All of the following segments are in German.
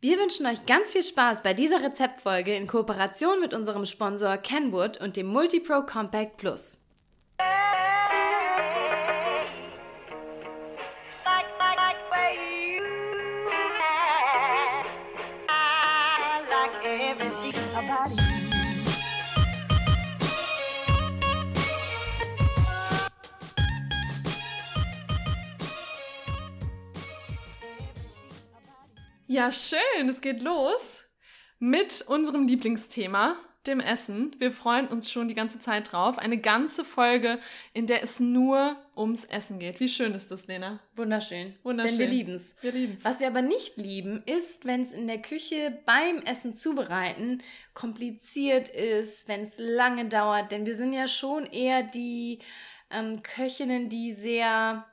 Wir wünschen euch ganz viel Spaß bei dieser Rezeptfolge in Kooperation mit unserem Sponsor Kenwood und dem Multipro Compact Plus. Ja, schön. Es geht los mit unserem Lieblingsthema, dem Essen. Wir freuen uns schon die ganze Zeit drauf. Eine ganze Folge, in der es nur ums Essen geht. Wie schön ist das, Lena? Wunderschön. Wunderschön. Denn wir lieben es. Wir lieben's. Was wir aber nicht lieben, ist, wenn es in der Küche beim Essen zubereiten kompliziert ist, wenn es lange dauert. Denn wir sind ja schon eher die ähm, Köchinnen, die sehr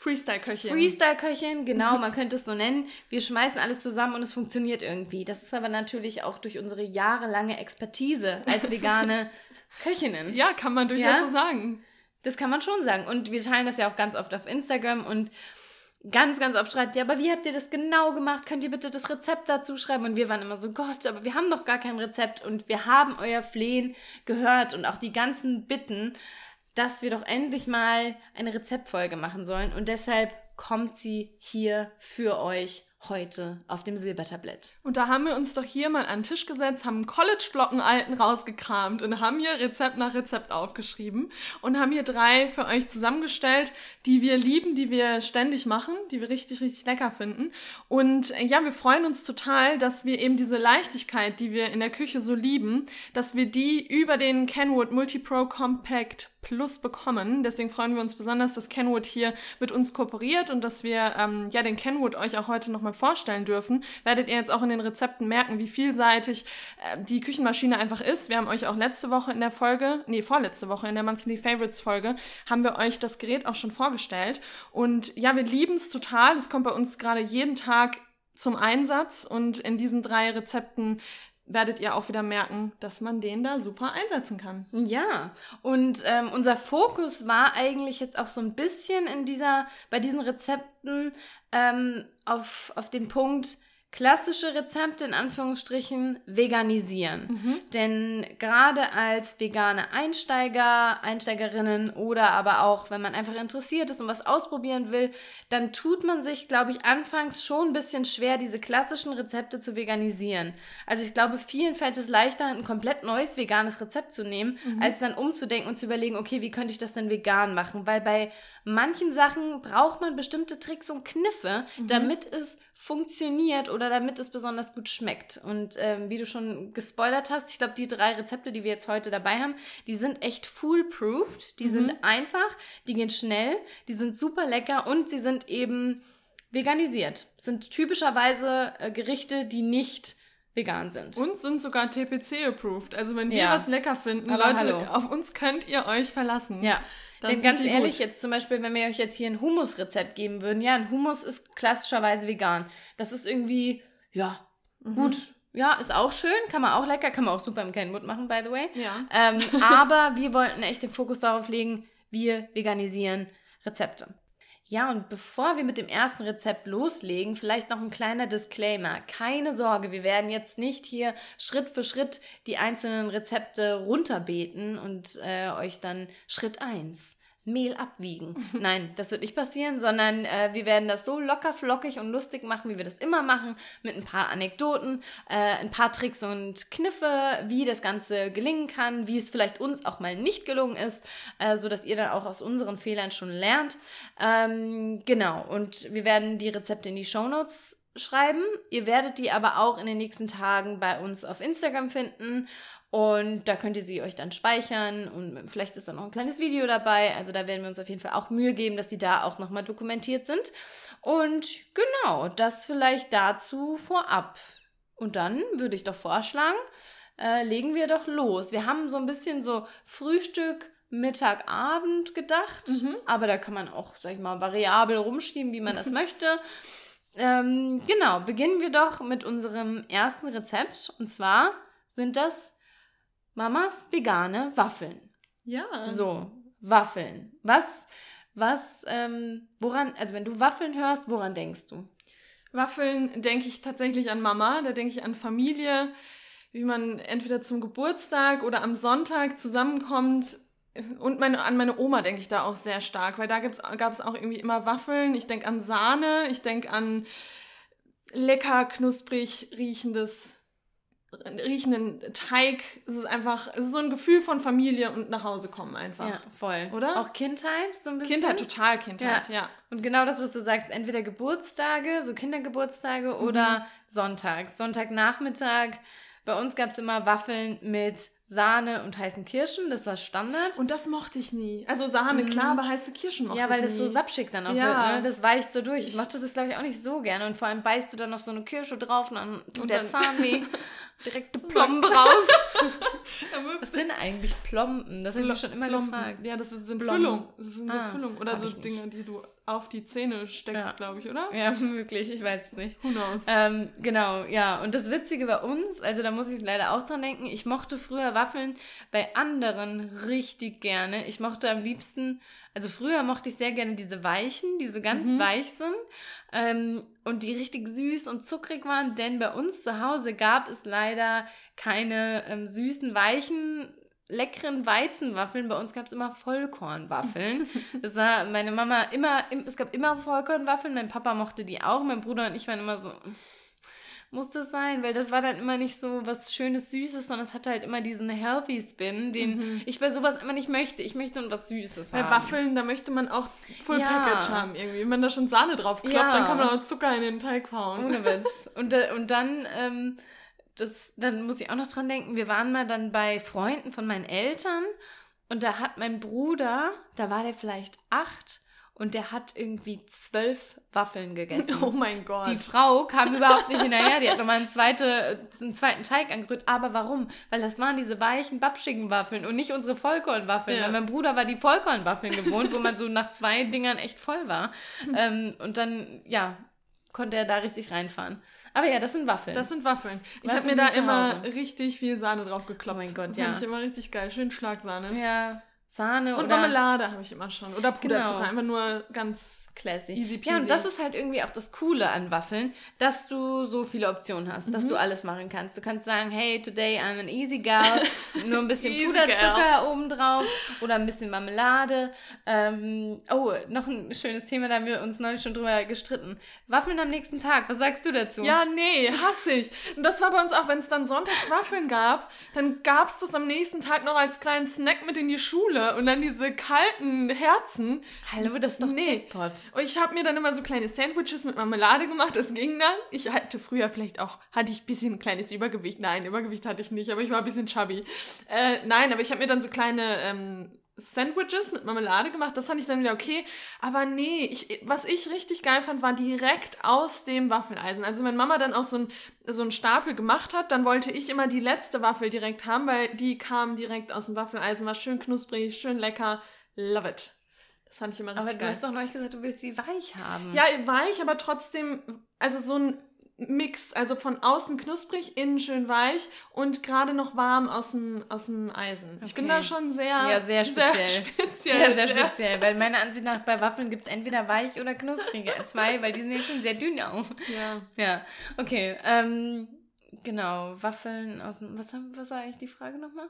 Freestyle-Köchin. Freestyle-Köchin, genau, man könnte es so nennen. Wir schmeißen alles zusammen und es funktioniert irgendwie. Das ist aber natürlich auch durch unsere jahrelange Expertise als vegane Köchinnen. Ja, kann man durchaus Ja? so sagen. Das kann man schon sagen. Und wir teilen das ja auch ganz oft auf Instagram und ganz, ganz oft schreibt ihr, aber wie habt ihr das genau gemacht? Könnt ihr bitte das Rezept dazu schreiben? Und wir waren immer so, Gott, aber wir haben doch gar kein Rezept und wir haben euer Flehen gehört und auch die ganzen Bitten, dass wir doch endlich mal eine Rezeptfolge machen sollen. Und deshalb kommt sie hier für euch heute auf dem Silbertablett. Und da haben wir uns doch hier mal an den Tisch gesetzt, haben College-Blocken alten rausgekramt und haben hier Rezept nach Rezept aufgeschrieben und haben hier drei für euch zusammengestellt, die wir lieben, die wir ständig machen, die wir richtig, richtig lecker finden. Und äh, ja, wir freuen uns total, dass wir eben diese Leichtigkeit, die wir in der Küche so lieben, dass wir die über den Kenwood Multipro Compact Plus bekommen. Deswegen freuen wir uns besonders, dass Kenwood hier mit uns kooperiert und dass wir ähm, ja den Kenwood euch auch heute nochmal vorstellen dürfen. Werdet ihr jetzt auch in den Rezepten merken, wie vielseitig äh, die Küchenmaschine einfach ist. Wir haben euch auch letzte Woche in der Folge, nee, vorletzte Woche in der Monthly Favorites Folge, haben wir euch das Gerät auch schon vorgestellt. Und ja, wir lieben es total. Es kommt bei uns gerade jeden Tag zum Einsatz und in diesen drei Rezepten werdet ihr auch wieder merken, dass man den da super einsetzen kann. Ja, und ähm, unser Fokus war eigentlich jetzt auch so ein bisschen in dieser, bei diesen Rezepten ähm, auf, auf den Punkt klassische Rezepte in Anführungsstrichen veganisieren. Denn gerade als vegane Einsteiger, Einsteigerinnen oder aber auch, wenn man einfach interessiert ist und was ausprobieren will, dann tut man sich, glaube ich, anfangs schon ein bisschen schwer, diese klassischen Rezepte zu veganisieren. Also ich glaube, vielen fällt es leichter, ein komplett neues veganes Rezept zu nehmen, als dann umzudenken und zu überlegen, okay, wie könnte ich das denn vegan machen? Weil bei manchen Sachen braucht man bestimmte Tricks und Kniffe, damit es funktioniert oder damit es besonders gut schmeckt. Und ähm, wie du schon gespoilert hast, ich glaube, die drei Rezepte, die wir jetzt heute dabei haben, die sind echt foolproofed. Die sind einfach, die gehen schnell, die sind super lecker und sie sind eben veganisiert. Sind typischerweise äh, Gerichte, die nicht vegan sind. Und sind sogar TPC-approved. Also wenn wir Ja. was lecker finden, Aber Leute, hallo. auf uns könnt ihr euch verlassen. Ja. Dann Denn ganz ehrlich, gut. jetzt zum Beispiel, wenn wir euch jetzt hier ein Hummus-Rezept geben würden, ja, ein Hummus ist klassischerweise vegan. Das ist irgendwie, ja, Mhm. gut. Ja, ist auch schön, kann man auch lecker, kann man auch super im Kenwood machen, by the way. Ja. Ähm, aber wir wollten echt den Fokus darauf legen, wir veganisieren Rezepte. Ja, und bevor wir mit dem ersten Rezept loslegen, vielleicht noch ein kleiner Disclaimer. Keine Sorge, wir werden jetzt nicht hier Schritt für Schritt die einzelnen Rezepte runterbeten und äh, euch dann Schritt 1 Mehl abwiegen. Nein, das wird nicht passieren, sondern äh, wir werden das so locker, flockig und lustig machen, wie wir das immer machen, mit ein paar Anekdoten, äh, ein paar Tricks und Kniffe, wie das Ganze gelingen kann, wie es vielleicht uns auch mal nicht gelungen ist, äh, sodass ihr dann auch aus unseren Fehlern schon lernt. Ähm, genau, und wir werden die Rezepte in die Shownotes schreiben. Ihr werdet die aber auch in den nächsten Tagen bei uns auf Instagram finden. Und da könnt ihr sie euch dann speichern und vielleicht ist dann noch ein kleines Video dabei. Also da werden wir uns auf jeden Fall auch Mühe geben, dass die da auch nochmal dokumentiert sind. Und genau, das vielleicht dazu vorab. Und dann würde ich doch vorschlagen, äh, legen wir doch los. Wir haben so ein bisschen so Frühstück, Mittag, Abend gedacht. Aber da kann man auch, sag ich mal, variabel rumschieben, wie man das möchte. Ähm, genau, beginnen wir doch mit unserem ersten Rezept. Und zwar sind das Mamas vegane Waffeln. Ja. So, Waffeln. Was, was, ähm, woran, also wenn du Waffeln hörst, woran denkst du? Waffeln denke ich tatsächlich an Mama, da denke ich an Familie, wie man entweder zum Geburtstag oder am Sonntag zusammenkommt. Und meine, an meine Oma denke ich da auch sehr stark, weil da gab es auch irgendwie immer Waffeln. Ich denke an Sahne, ich denke an lecker, knusprig riechendes riechenden Teig. Es ist einfach, es ist so ein Gefühl von Familie und nach Hause kommen einfach. Ja, voll. Oder? Auch Kindheit so ein bisschen. Kindheit, total Kindheit, ja. ja. Und genau das, was du sagst, entweder Geburtstage, so Kindergeburtstage mhm. oder Sonntags. Sonntagnachmittag. Bei uns gab es immer Waffeln mit Sahne und heißen Kirschen, das war Standard. Und das mochte ich nie. Also Sahne, mhm. klar, aber heiße Kirschen mochte ich nie. Ja, weil das so sapschig dann auch ja. wird, ne? Das weicht so durch. Ich mochte das, glaube ich, auch nicht so gerne. Und vor allem beißt du dann noch so eine Kirsche drauf und dann tut und der dann Zahn weh. Direkte Plombe raus. Was sind eigentlich Plomben? Das habe ich mich schon immer Plomben. gefragt. Ja, das sind Füllung. Das sind so ah, Füllung. Oder so Dinge, die du auf die Zähne steckst, ja. glaube ich, oder? Ja, möglich. Ich weiß es nicht. Who knows? Ähm, genau, ja. Und das Witzige bei uns, also da muss ich leider auch dran denken, ich mochte früher Waffeln bei anderen richtig gerne. Ich mochte am liebsten also früher mochte ich sehr gerne diese weichen, die so ganz mhm. weich sind ähm, und die richtig süß und zuckrig waren, denn bei uns zu Hause gab es leider keine ähm, süßen, weichen, leckeren Weizenwaffeln. Bei uns gab es immer Vollkornwaffeln. das war meine Mama immer, es gab immer Vollkornwaffeln. Mein Papa mochte die auch. Mein Bruder und ich waren immer so, muss das sein, weil das war dann immer nicht so was Schönes, Süßes, sondern es hatte halt immer diesen Healthy Spin, den mhm. ich bei sowas immer nicht möchte. Ich möchte nur was Süßes bei haben. Bei Waffeln, da möchte man auch Full ja. Package haben irgendwie. Wenn man da schon Sahne drauf kloppt, ja. dann kann man auch Zucker in den Teig hauen. Ohne Witz. Und, und dann, ähm, das, dann muss ich auch noch dran denken, wir waren mal dann bei Freunden von meinen Eltern und da hat mein Bruder, da war der vielleicht acht, und der hat irgendwie zwölf Waffeln gegessen. Oh mein Gott. Die Frau kam überhaupt nicht hinterher. Die hat nochmal einen, zweite, einen zweiten Teig angerührt. Aber warum? Weil das waren diese weichen, babschigen Waffeln und nicht unsere Vollkornwaffeln. Ja. Weil mein Bruder war die Vollkornwaffeln gewohnt, wo man so nach zwei Dingern echt voll war. ähm, und dann, ja, konnte er da richtig reinfahren. Aber ja, das sind Waffeln. Das sind Waffeln. Ich habe mir da immer richtig viel Sahne drauf geklopft. Oh mein Gott, ja. Finde ich immer richtig geil. Schön Schlagsahne. Ja. Sahne und oder... Marmelade habe ich immer schon. Oder Puderzucker, genau. einfach nur ganz classy. Easy peasy. Ja, und das ist halt irgendwie auch das Coole an Waffeln, dass du so viele Optionen hast, mhm. dass du alles machen kannst. Du kannst sagen, hey, today I'm an easy girl, nur ein bisschen Puderzucker obendrauf oder ein bisschen Marmelade. Ähm, oh, noch ein schönes Thema, da haben wir uns neulich schon drüber gestritten. Waffeln am nächsten Tag, was sagst du dazu? Ja, nee, hasse ich. Und das war bei uns auch, wenn es dann sonntags Waffeln gab, dann gab es das am nächsten Tag noch als kleinen Snack mit in die Schule und dann diese kalten Herzen. Hallo, das ist doch nee. Jackpot. Und ich habe mir dann immer so kleine Sandwiches mit Marmelade gemacht, das ging dann. Ich hatte früher vielleicht auch, hatte ich ein bisschen ein kleines Übergewicht. Nein, Übergewicht hatte ich nicht, aber ich war ein bisschen chubby. Äh, nein, aber ich habe mir dann so kleine ähm, Sandwiches mit Marmelade gemacht. Das fand ich dann wieder okay. Aber nee, ich, was ich richtig geil fand, war direkt aus dem Waffeleisen. Also wenn Mama dann auch so, ein, so einen Stapel gemacht hat, dann wollte ich immer die letzte Waffel direkt haben, weil die kam direkt aus dem Waffeleisen, war schön knusprig, schön lecker. Love it. Das fand ich immer richtig geil. Aber du hast doch neulich gesagt, du willst sie weich haben. Ja, weich, aber trotzdem, also so ein Mix, also von außen knusprig, innen schön weich und gerade noch warm aus dem, aus dem Eisen. Okay. Ich bin da schon sehr, ja, sehr speziell. Sehr, speziell, sehr, sehr speziell, weil meiner Ansicht nach bei Waffeln gibt es entweder weich oder knusprig. Zwei, weil die sind ja schon sehr dünn auch. Ja. Ja, okay. Ähm, genau, Waffeln aus dem, was, was war eigentlich die Frage nochmal?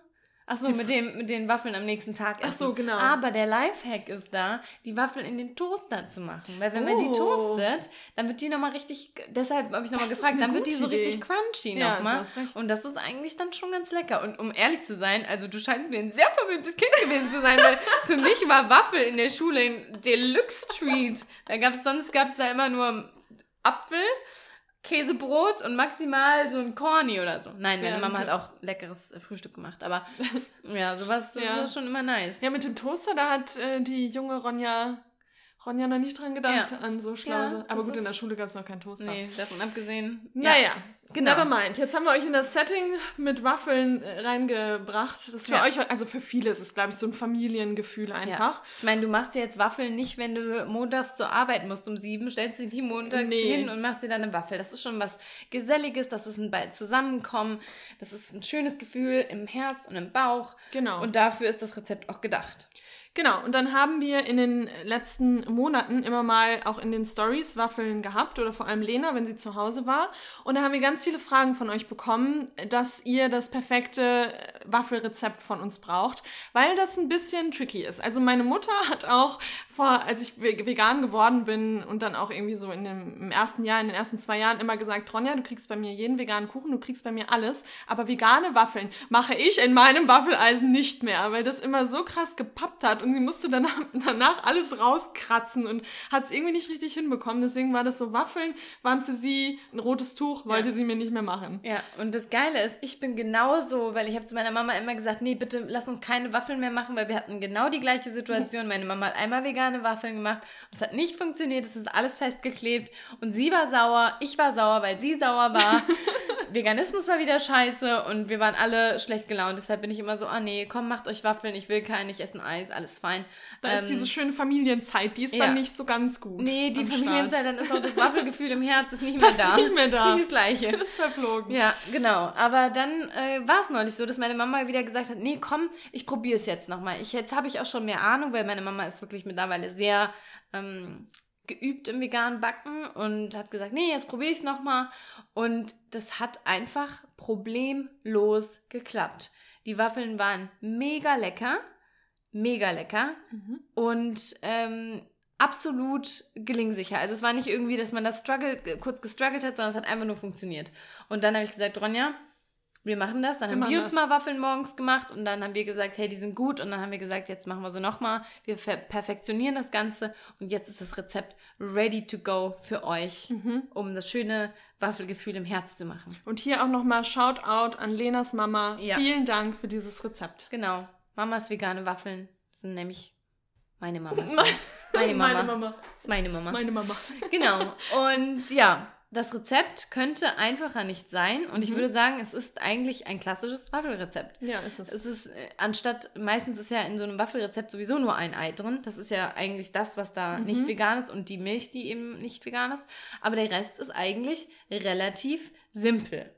Ach so, mit, dem, mit den Waffeln am nächsten Tag essen. Ach so, genau. Aber der Lifehack ist da, die Waffeln in den Toaster zu machen. Weil wenn oh. man die oh. toastet, dann wird die nochmal richtig, deshalb habe ich nochmal gefragt, dann wird die so Idee. richtig crunchy ja, nochmal. Und das ist eigentlich dann schon ganz lecker. Und um ehrlich zu sein, also du scheinst mir ein sehr verwöhntes Kind gewesen zu sein, weil für mich war Waffel in der Schule ein Deluxe-Treat. Da gab es, sonst gab es da immer nur Apfel Käsebrot und maximal so ein Corny oder so. Nein, meine ja, Mama hat auch leckeres äh, Frühstück gemacht, aber ja, sowas ja. ist schon immer nice. Ja, mit dem Toaster, da hat äh, die junge Ronja Ronja noch nicht dran gedacht, ja. an so Schlause. Ja, Aber gut, in der Schule gab es noch keinen Toaster. Nee, davon abgesehen. Naja, ja. genau. never mind. Jetzt haben wir euch in das Setting mit Waffeln äh, reingebracht. Das ist für euch, also für viele ist es, glaube ich, so ein Familiengefühl einfach. Ich meine, du machst dir jetzt Waffeln nicht, wenn du montags zur Arbeit musst um sieben, stellst du die montags nee. hin und machst dir dann eine Waffel. Das ist schon was Geselliges, das ist ein Zusammenkommen, das ist ein schönes Gefühl im Herz und im Bauch. Genau. Und dafür ist das Rezept auch gedacht. Genau, und dann haben wir in den letzten Monaten immer mal auch in den Stories Waffeln gehabt oder vor allem Lena, wenn sie zu Hause war. Und da haben wir ganz viele Fragen von euch bekommen, dass ihr das perfekte Waffelrezept von uns braucht, weil das ein bisschen tricky ist. Also meine Mutter hat auch vor, als ich vegan geworden bin und dann auch irgendwie so in dem, im ersten Jahr, in den ersten zwei Jahren immer gesagt, Ronja, du kriegst bei mir jeden veganen Kuchen, du kriegst bei mir alles, aber vegane Waffeln mache ich in meinem Waffeleisen nicht mehr, weil das immer so krass gepappt hat und sie musste danach, danach alles rauskratzen und hat es irgendwie nicht richtig hinbekommen. Deswegen war das so, Waffeln waren für sie ein rotes Tuch, wollte ja. sie mir nicht mehr machen. Ja, und das Geile ist, ich bin genauso, weil ich habe zu meiner Mama immer gesagt, nee, bitte lass uns keine Waffeln mehr machen, weil wir hatten genau die gleiche Situation. Meine Mama hat einmal vegane Waffeln gemacht es hat nicht funktioniert, es ist alles festgeklebt und sie war sauer, ich war sauer, weil sie sauer war. Veganismus war wieder scheiße und wir waren alle schlecht gelaunt. Deshalb bin ich immer so, ah nee, komm, macht euch Waffeln, ich will keine, ich esse ein Eis, alles fein. Da ähm, ist diese schöne Familienzeit, die ist ja. dann nicht so ganz gut. Nee, die Familienzeit, dann ist auch das Waffelgefühl im Herz ist nicht mehr das da. Ist nicht mehr da. Das ist nicht das Gleiche. Das ist verflogen. Ja, genau. Aber dann äh, war es neulich so, dass meine Mama wieder gesagt hat, nee, komm, ich probiere es jetzt nochmal. Ich, jetzt habe ich auch schon mehr Ahnung, weil meine Mama ist wirklich mittlerweile sehr ähm, geübt im veganen Backen und hat gesagt, nee, jetzt probiere ich es nochmal. Und das hat einfach problemlos geklappt. Die Waffeln waren mega lecker, mega lecker mhm. und ähm, absolut gelingsicher. Also es war nicht irgendwie, dass man das struggle, kurz gestruggelt hat, sondern es hat einfach nur funktioniert. Und dann habe ich gesagt, Ronja, wir machen das. Dann wir haben wir uns mal Waffeln morgens gemacht und dann haben wir gesagt, hey, die sind gut. Und dann haben wir gesagt, jetzt machen wir sie nochmal. Wir perfektionieren das Ganze und jetzt ist das Rezept ready to go für euch, mhm. um das schöne Waffelgefühl im Herz zu machen. Und hier auch nochmal Shoutout an Lenas Mama. Ja. Vielen Dank für dieses Rezept. Genau. Mamas vegane Waffeln sind nämlich meine Mamas. Meine Mama. Meine Mama. Meine Mama. Meine Mama. Genau. Und ja, das Rezept könnte einfacher nicht sein und mhm. ich würde sagen, es ist eigentlich ein klassisches Waffelrezept. Ja, ist es. Es ist, äh, anstatt, meistens ist ja in so einem Waffelrezept sowieso nur ein Ei drin. Das ist ja eigentlich das, was da mhm. nicht vegan ist und die Milch, die eben nicht vegan ist. Aber der Rest ist eigentlich relativ simpel.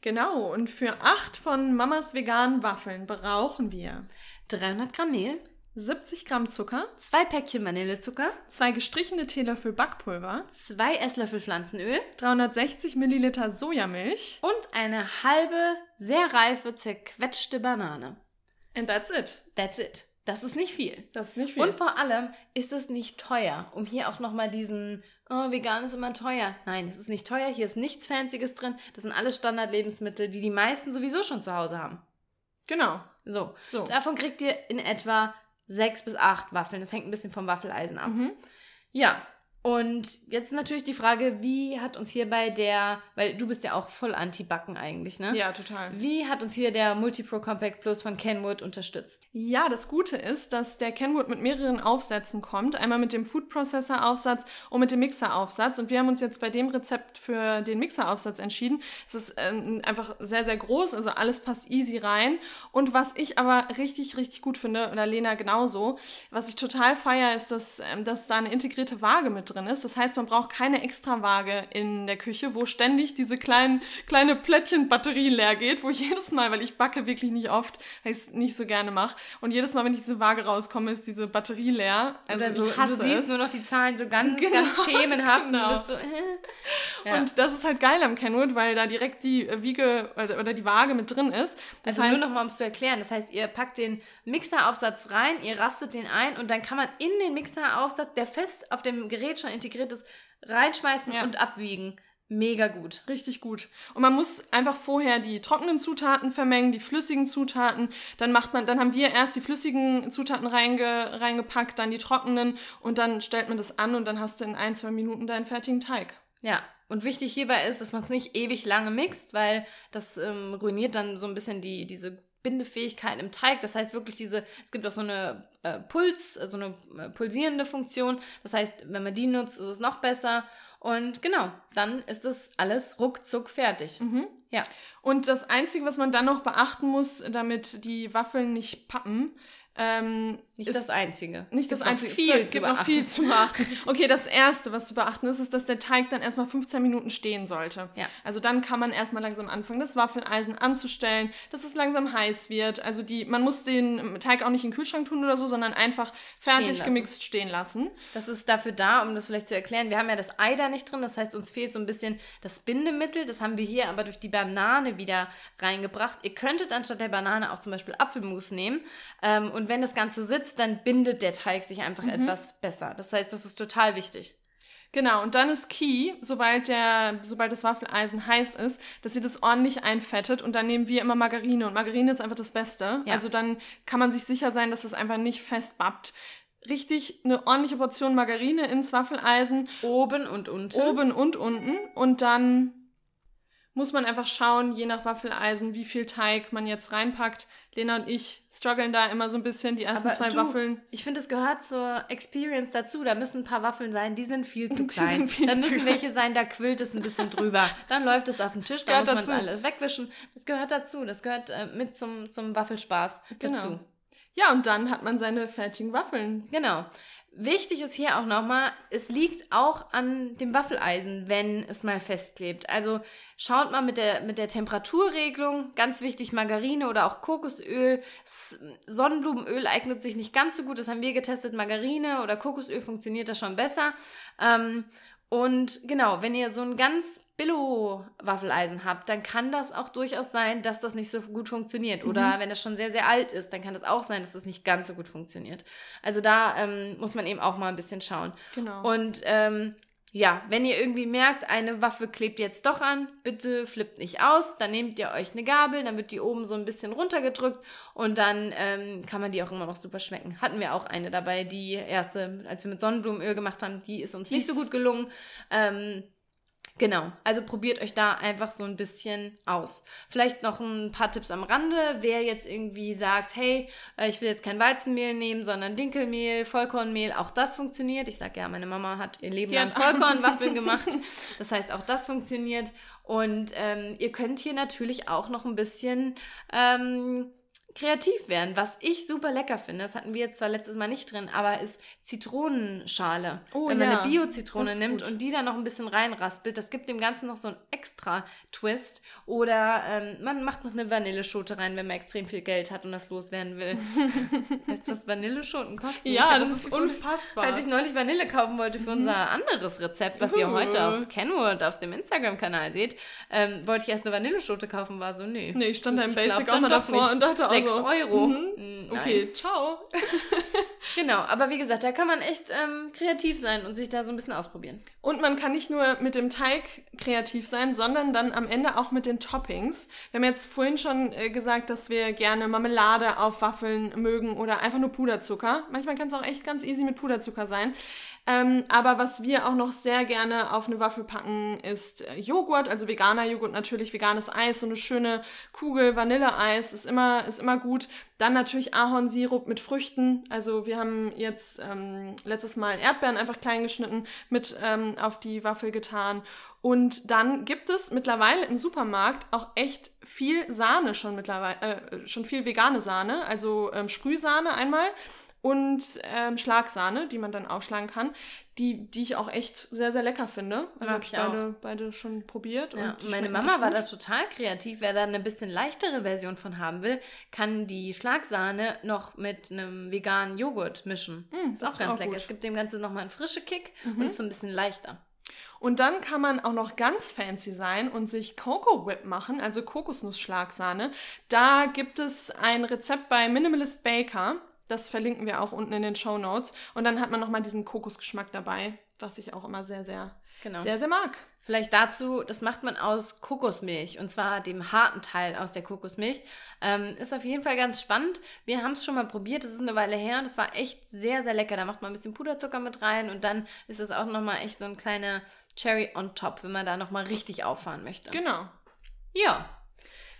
Genau, und für acht von Mamas veganen Waffeln brauchen wir 300 Gramm Mehl, 70 Gramm Zucker, zwei Päckchen Vanillezucker, zwei gestrichene Teelöffel Backpulver, zwei Esslöffel Pflanzenöl, 360 Milliliter Sojamilch und eine halbe, sehr reife, zerquetschte Banane. And that's it. That's it. Das ist nicht viel. Das ist nicht viel. Und vor allem ist es nicht teuer, um hier auch nochmal diesen, oh, vegan ist immer teuer. Nein, es ist nicht teuer, hier ist nichts Fancyes drin. Das sind alles Standardlebensmittel, die die meisten sowieso schon zu Hause haben. Genau. So. so. Davon kriegt ihr in etwa sechs bis acht Waffeln. Das hängt ein bisschen vom Waffeleisen ab. Mhm. Ja, und jetzt natürlich die Frage, wie hat uns hierbei der, weil du bist ja auch voll anti-Backen eigentlich, ne? Ja, total. Wie hat uns hier der Multipro Compact Plus von Kenwood unterstützt? Ja, das Gute ist, dass der Kenwood mit mehreren Aufsätzen kommt. Einmal mit dem Food Processor Aufsatz und mit dem Mixer Aufsatz. Und wir haben uns jetzt bei dem Rezept für den Mixer Aufsatz entschieden. Es ist ähm, einfach sehr, sehr groß, also alles passt easy rein. Und was ich aber richtig, richtig gut finde, oder Lena genauso, was ich total feier, ist, dass, ähm, dass da eine integrierte Waage mit drin ist. Das heißt, man braucht keine Extrawaage in der Küche, wo ständig diese kleinen, kleine Plättchen-Batterie leer geht, wo jedes Mal, weil ich backe wirklich nicht oft, weil ich es nicht so gerne mache, und jedes Mal, wenn ich diese Waage rauskomme, ist diese Batterie leer. Also Oder so, du siehst es. nur noch die Zahlen so ganz, genau, ganz schemenhaft genau. und bist so, äh. ja. Und das ist halt geil am Kenwood, weil da direkt die Wiege oder die Waage mit drin ist. Das also heißt, nur noch mal, um es zu erklären, das heißt, ihr packt den Mixeraufsatz rein, ihr rastet den ein und dann kann man in den Mixeraufsatz, der fest auf dem Gerät schon integriertes reinschmeißen ja. und abwiegen. Mega gut. Richtig gut. Und man muss einfach vorher die trockenen Zutaten vermengen, die flüssigen Zutaten. Dann macht man, dann haben wir erst die flüssigen Zutaten reinge, reingepackt, dann die trockenen und dann stellt man das an und dann hast du in ein, zwei Minuten deinen fertigen Teig. Ja, und wichtig hierbei ist, dass man es nicht ewig lange mixt, weil das ähm, ruiniert dann so ein bisschen die, diese Bindefähigkeit im Teig. Das heißt wirklich diese, es gibt auch so eine äh, Puls, so eine äh, pulsierende Funktion. Das heißt, wenn man die nutzt, ist es noch besser. Und genau, dann ist das alles ruckzuck fertig. Mhm. Ja. Und das Einzige, was man dann noch beachten muss, damit die Waffeln nicht pappen, Ähm, nicht das Einzige. Nicht das Einzige. Viel es gibt noch viel zu beachten. Okay, das Erste, was zu beachten ist, ist, dass der Teig dann erstmal 15 Minuten stehen sollte. Ja. Also dann kann man erstmal langsam anfangen, das Waffeleisen anzustellen, dass es langsam heiß wird. Also die, man muss den Teig auch nicht in den Kühlschrank tun oder so, sondern einfach fertig stehen gemixt stehen lassen. Das ist dafür da, um das vielleicht zu erklären. Wir haben ja das Ei da nicht drin, das heißt, uns fehlt so ein bisschen das Bindemittel. Das haben wir hier aber durch die Banane wieder reingebracht. Ihr könntet anstatt der Banane auch zum Beispiel Apfelmus nehmen. Ähm, und wenn das Ganze sitzt, dann bindet der Teig sich einfach mhm. etwas besser. Das heißt, das ist total wichtig. Genau, und dann ist Key, sobald, der, sobald das Waffeleisen heiß ist, dass ihr das ordentlich einfettet und dann nehmen wir immer Margarine und Margarine ist einfach das Beste. Ja. Also dann kann man sich sicher sein, dass das einfach nicht festbappt. Richtig eine ordentliche Portion Margarine ins Waffeleisen. Oben und unten. Oben und unten und dann muss man einfach schauen, je nach Waffeleisen, wie viel Teig man jetzt reinpackt. Lena und ich strugglen da immer so ein bisschen, die ersten Aber zwei du, Waffeln. Ich finde, es gehört zur Experience dazu. Da müssen ein paar Waffeln sein, die sind viel zu klein. Viel da müssen welche sein, da quillt es ein bisschen drüber. Dann läuft es auf den Tisch, da muss man es alles wegwischen. Das gehört dazu. Das gehört äh, mit zum, zum Waffelspaß genau. dazu. Ja, und dann hat man seine fertigen Waffeln. Genau. Wichtig ist hier auch nochmal, es liegt auch an dem Waffeleisen, wenn es mal festklebt. Also schaut mal mit der, mit der Temperaturregelung, ganz wichtig, Margarine oder auch Kokosöl. Sonnenblumenöl eignet sich nicht ganz so gut, das haben wir getestet. Margarine oder Kokosöl funktioniert da schon besser. Ähm, und genau, wenn ihr so ein ganz Billo-Waffeleisen habt, dann kann das auch durchaus sein, dass das nicht so gut funktioniert. Oder mhm. wenn das schon sehr, sehr alt ist, dann kann das auch sein, dass das nicht ganz so gut funktioniert. Also da ähm, muss man eben auch mal ein bisschen schauen. Genau. Und ähm, ja, wenn ihr irgendwie merkt, eine Waffe klebt jetzt doch an, bitte flippt nicht aus. Dann nehmt ihr euch eine Gabel, dann wird die oben so ein bisschen runtergedrückt und dann ähm, kann man die auch immer noch super schmecken. Hatten wir auch eine dabei, die erste, als wir mit Sonnenblumenöl gemacht haben, die ist uns die nicht so gut gelungen. Ähm, Genau, also probiert euch da einfach so ein bisschen aus. Vielleicht noch ein paar Tipps am Rande. Wer jetzt irgendwie sagt, hey, äh, ich will jetzt kein Weizenmehl nehmen, sondern Dinkelmehl, Vollkornmehl, auch das funktioniert. Ich sage ja, meine Mama hat ihr Leben lang Vollkornwaffeln gemacht. Das heißt, auch das funktioniert. Und ähm, ihr könnt hier natürlich auch noch ein bisschen ähm, kreativ werden. Was ich super lecker finde, das hatten wir jetzt zwar letztes Mal nicht drin, aber ist Zitronenschale. Oh, Wenn man ja. eine Bio-Zitrone nimmt gut. und die dann noch ein bisschen reinraspelt, das gibt dem Ganzen noch so einen extra Twist. Oder ähm, man macht noch eine Vanilleschote rein, wenn man extrem viel Geld hat und das loswerden will. weißt du, was Vanilleschoten kosten? Ja, das ist unfassbar. Als ich neulich Vanille kaufen wollte für unser mhm. anderes Rezept, was ihr heute auf Kenwood auf dem Instagram-Kanal seht, ähm, wollte ich erst eine Vanilleschote kaufen, war so, nö. Nee, ich stand da im Basic auch mal davor und dachte auch 6 Euro. Mhm. Mm, okay, ciao. genau, aber wie gesagt, da kann man echt ähm, kreativ sein und sich da so ein bisschen ausprobieren. Und man kann nicht nur mit dem Teig kreativ sein, sondern dann am Ende auch mit den Toppings. Wir haben jetzt vorhin schon äh, gesagt, dass wir gerne Marmelade auf Waffeln mögen oder einfach nur Puderzucker. Manchmal kann es auch echt ganz easy mit Puderzucker sein. Ähm, aber was wir auch noch sehr gerne auf eine Waffel packen, ist äh, Joghurt, also veganer Joghurt natürlich, veganes Eis, so eine schöne Kugel Vanilleeis ist immer, ist immer gut. Dann natürlich Ahornsirup mit Früchten. Also wir haben jetzt ähm, letztes Mal Erdbeeren einfach klein geschnitten mit ähm, auf die Waffel getan. Und dann gibt es mittlerweile im Supermarkt auch echt viel Sahne schon mittlerweile, äh, schon viel vegane Sahne, also ähm, Sprühsahne einmal und ähm, Schlagsahne, die man dann aufschlagen kann, die, die ich auch echt sehr, sehr lecker finde. Also Mag ich beide, auch. beide schon probiert. Ja, meine Mama war da total kreativ. Wer da eine bisschen leichtere Version von haben will, kann die Schlagsahne noch mit einem veganen Joghurt mischen. Mm, ist auch ganz auch lecker. Gut. Es gibt dem Ganzen nochmal einen frischen Kick mhm. und ist so ein bisschen leichter. Und dann kann man auch noch ganz fancy sein und sich Coco Whip machen, also Kokosnuss-Schlagsahne. Da gibt es ein Rezept bei Minimalist Baker. Das verlinken wir auch unten in den Show Notes. Und dann hat man nochmal diesen Kokosgeschmack dabei, was ich auch immer sehr, sehr, genau. sehr, sehr mag. Vielleicht dazu, das macht man aus Kokosmilch und zwar dem harten Teil aus der Kokosmilch. Ähm, ist auf jeden Fall ganz spannend. Wir haben es schon mal probiert, das ist eine Weile her und es war echt sehr, sehr lecker. Da macht man ein bisschen Puderzucker mit rein und dann ist es auch nochmal echt so ein kleiner Cherry on top, wenn man da nochmal richtig auffahren möchte. Genau. Ja,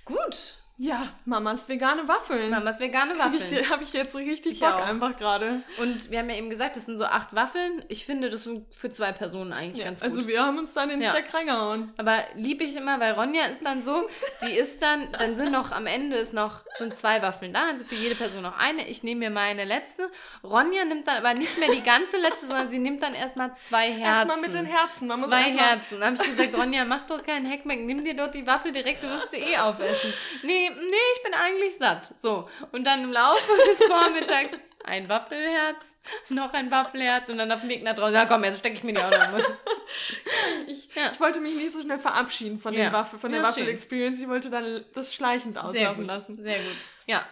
gut. Ja, Mamas vegane Waffeln. Mamas vegane Waffeln. Habe ich jetzt so richtig Ich Bock auch. einfach gerade. Und wir haben ja eben gesagt, das sind so acht Waffeln. Ich finde, das sind für zwei Personen eigentlich Ja, ganz gut. also wir haben uns dann den Ja. Stack reingehauen. Aber liebe ich immer, weil Ronja ist dann so, die ist dann, dann sind noch am Ende ist noch, sind zwei Waffeln da, also für jede Person noch eine. Ich nehme mir meine letzte. Ronja nimmt dann aber nicht mehr die ganze letzte, sondern sie nimmt dann erstmal zwei Herzen. Erstmal mit den Herzen. Man Zwei Herzen. Da habe ich gesagt, Ronja, mach doch keinen Hackmack, nimm dir doch die Waffel direkt, du wirst sie eh aufessen. Nee, nee, ich bin eigentlich satt. So. Und dann im Laufe des Vormittags ein Waffelherz, noch ein Waffelherz und dann auf dem Weg nach draußen. Na komm, jetzt stecke ich mir die auch noch. Ich, Ja. ich wollte mich nicht so schnell verabschieden von, Ja. Waffel, von der Ja, Waffel-Experience. Ich wollte dann das schleichend auslaufen lassen. Sehr gut. Ja.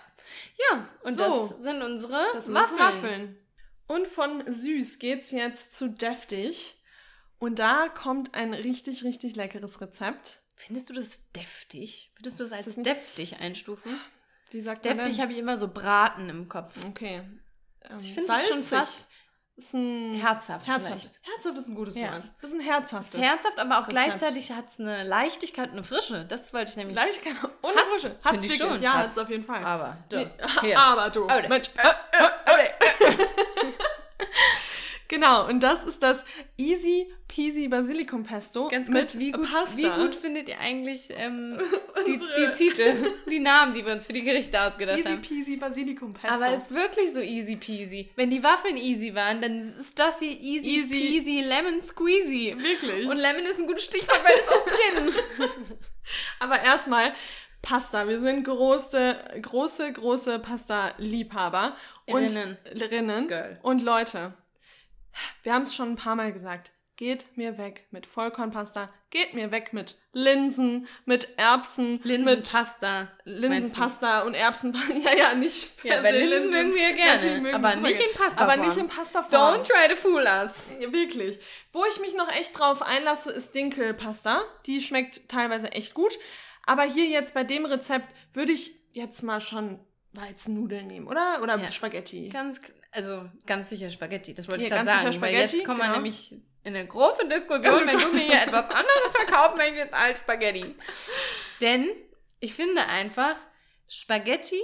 Ja, und So. das sind unsere Das sind Waffeln. unsere Waffeln. Und von süß geht's jetzt zu deftig. Und da kommt ein richtig, richtig leckeres Rezept. Findest du das deftig? Würdest du das als deftig einstufen? Wie sagt Deftig habe ich immer so Braten im Kopf. Okay. Ähm, Ich finde es schon fast Ist ein herzhaft. herzhaft. vielleicht. Herzhaft ist ein gutes Ja. Wort. Das ist ein herzhaftes. Es ist herzhaft, aber auch Rezept. gleichzeitig hat es eine Leichtigkeit und eine Frische. Das wollte ich nämlich. Leicht kann ohne Hat's, Frische. ich wirklich. schon. Ja, Hat's. hat's auf jeden Fall. Aber, du. Nee. Aber du. Du. Mensch. Okay. Genau, und das ist das Easy Peasy Basilikum Pesto Ganz kurz, mit wie gut, Pasta. wie gut findet ihr eigentlich ähm, die, die Titel, die Namen, die wir uns für die Gerichte ausgedacht Easy haben? Peasy Basilikum Pesto. Aber ist wirklich so easy peasy. Wenn die Waffeln easy waren, dann ist das hier easy, Easy. peasy lemon squeezy. Wirklich. Und Lemon ist ein gutes Stichwort, weil es auch drin. Aber erstmal Pasta. Wir sind große, große, große Pasta-Liebhaber. Und Rinnen. Rinnen. Girl. Und Leute, wir haben es schon ein paar Mal gesagt. Geht mir weg mit Vollkornpasta. Geht mir weg mit Linsen, mit Erbsen, mit Linsenpasta. Linsenpasta und Erbsen. Ja, ja, nicht. Ja, weil se Linsen mögen wir gerne, Natürlich mögen aber nicht gerne. in Pastaform. Aber nicht in Pastaform. Don't try to fool us. Ja, wirklich. Wo ich mich noch echt drauf einlasse, ist Dinkelpasta. Die schmeckt teilweise echt gut. Aber hier jetzt bei dem Rezept würde ich jetzt mal schon Weizennudeln nehmen, oder? Oder Ja. Spaghetti. Ganz, also ganz sicher Spaghetti, das wollte ich Ja, gerade ganz sagen. Weil jetzt kommen wir genau. nämlich in eine große Diskussion, wenn du mir hier etwas anderes verkaufen möchtest als Spaghetti. Denn ich finde einfach, Spaghetti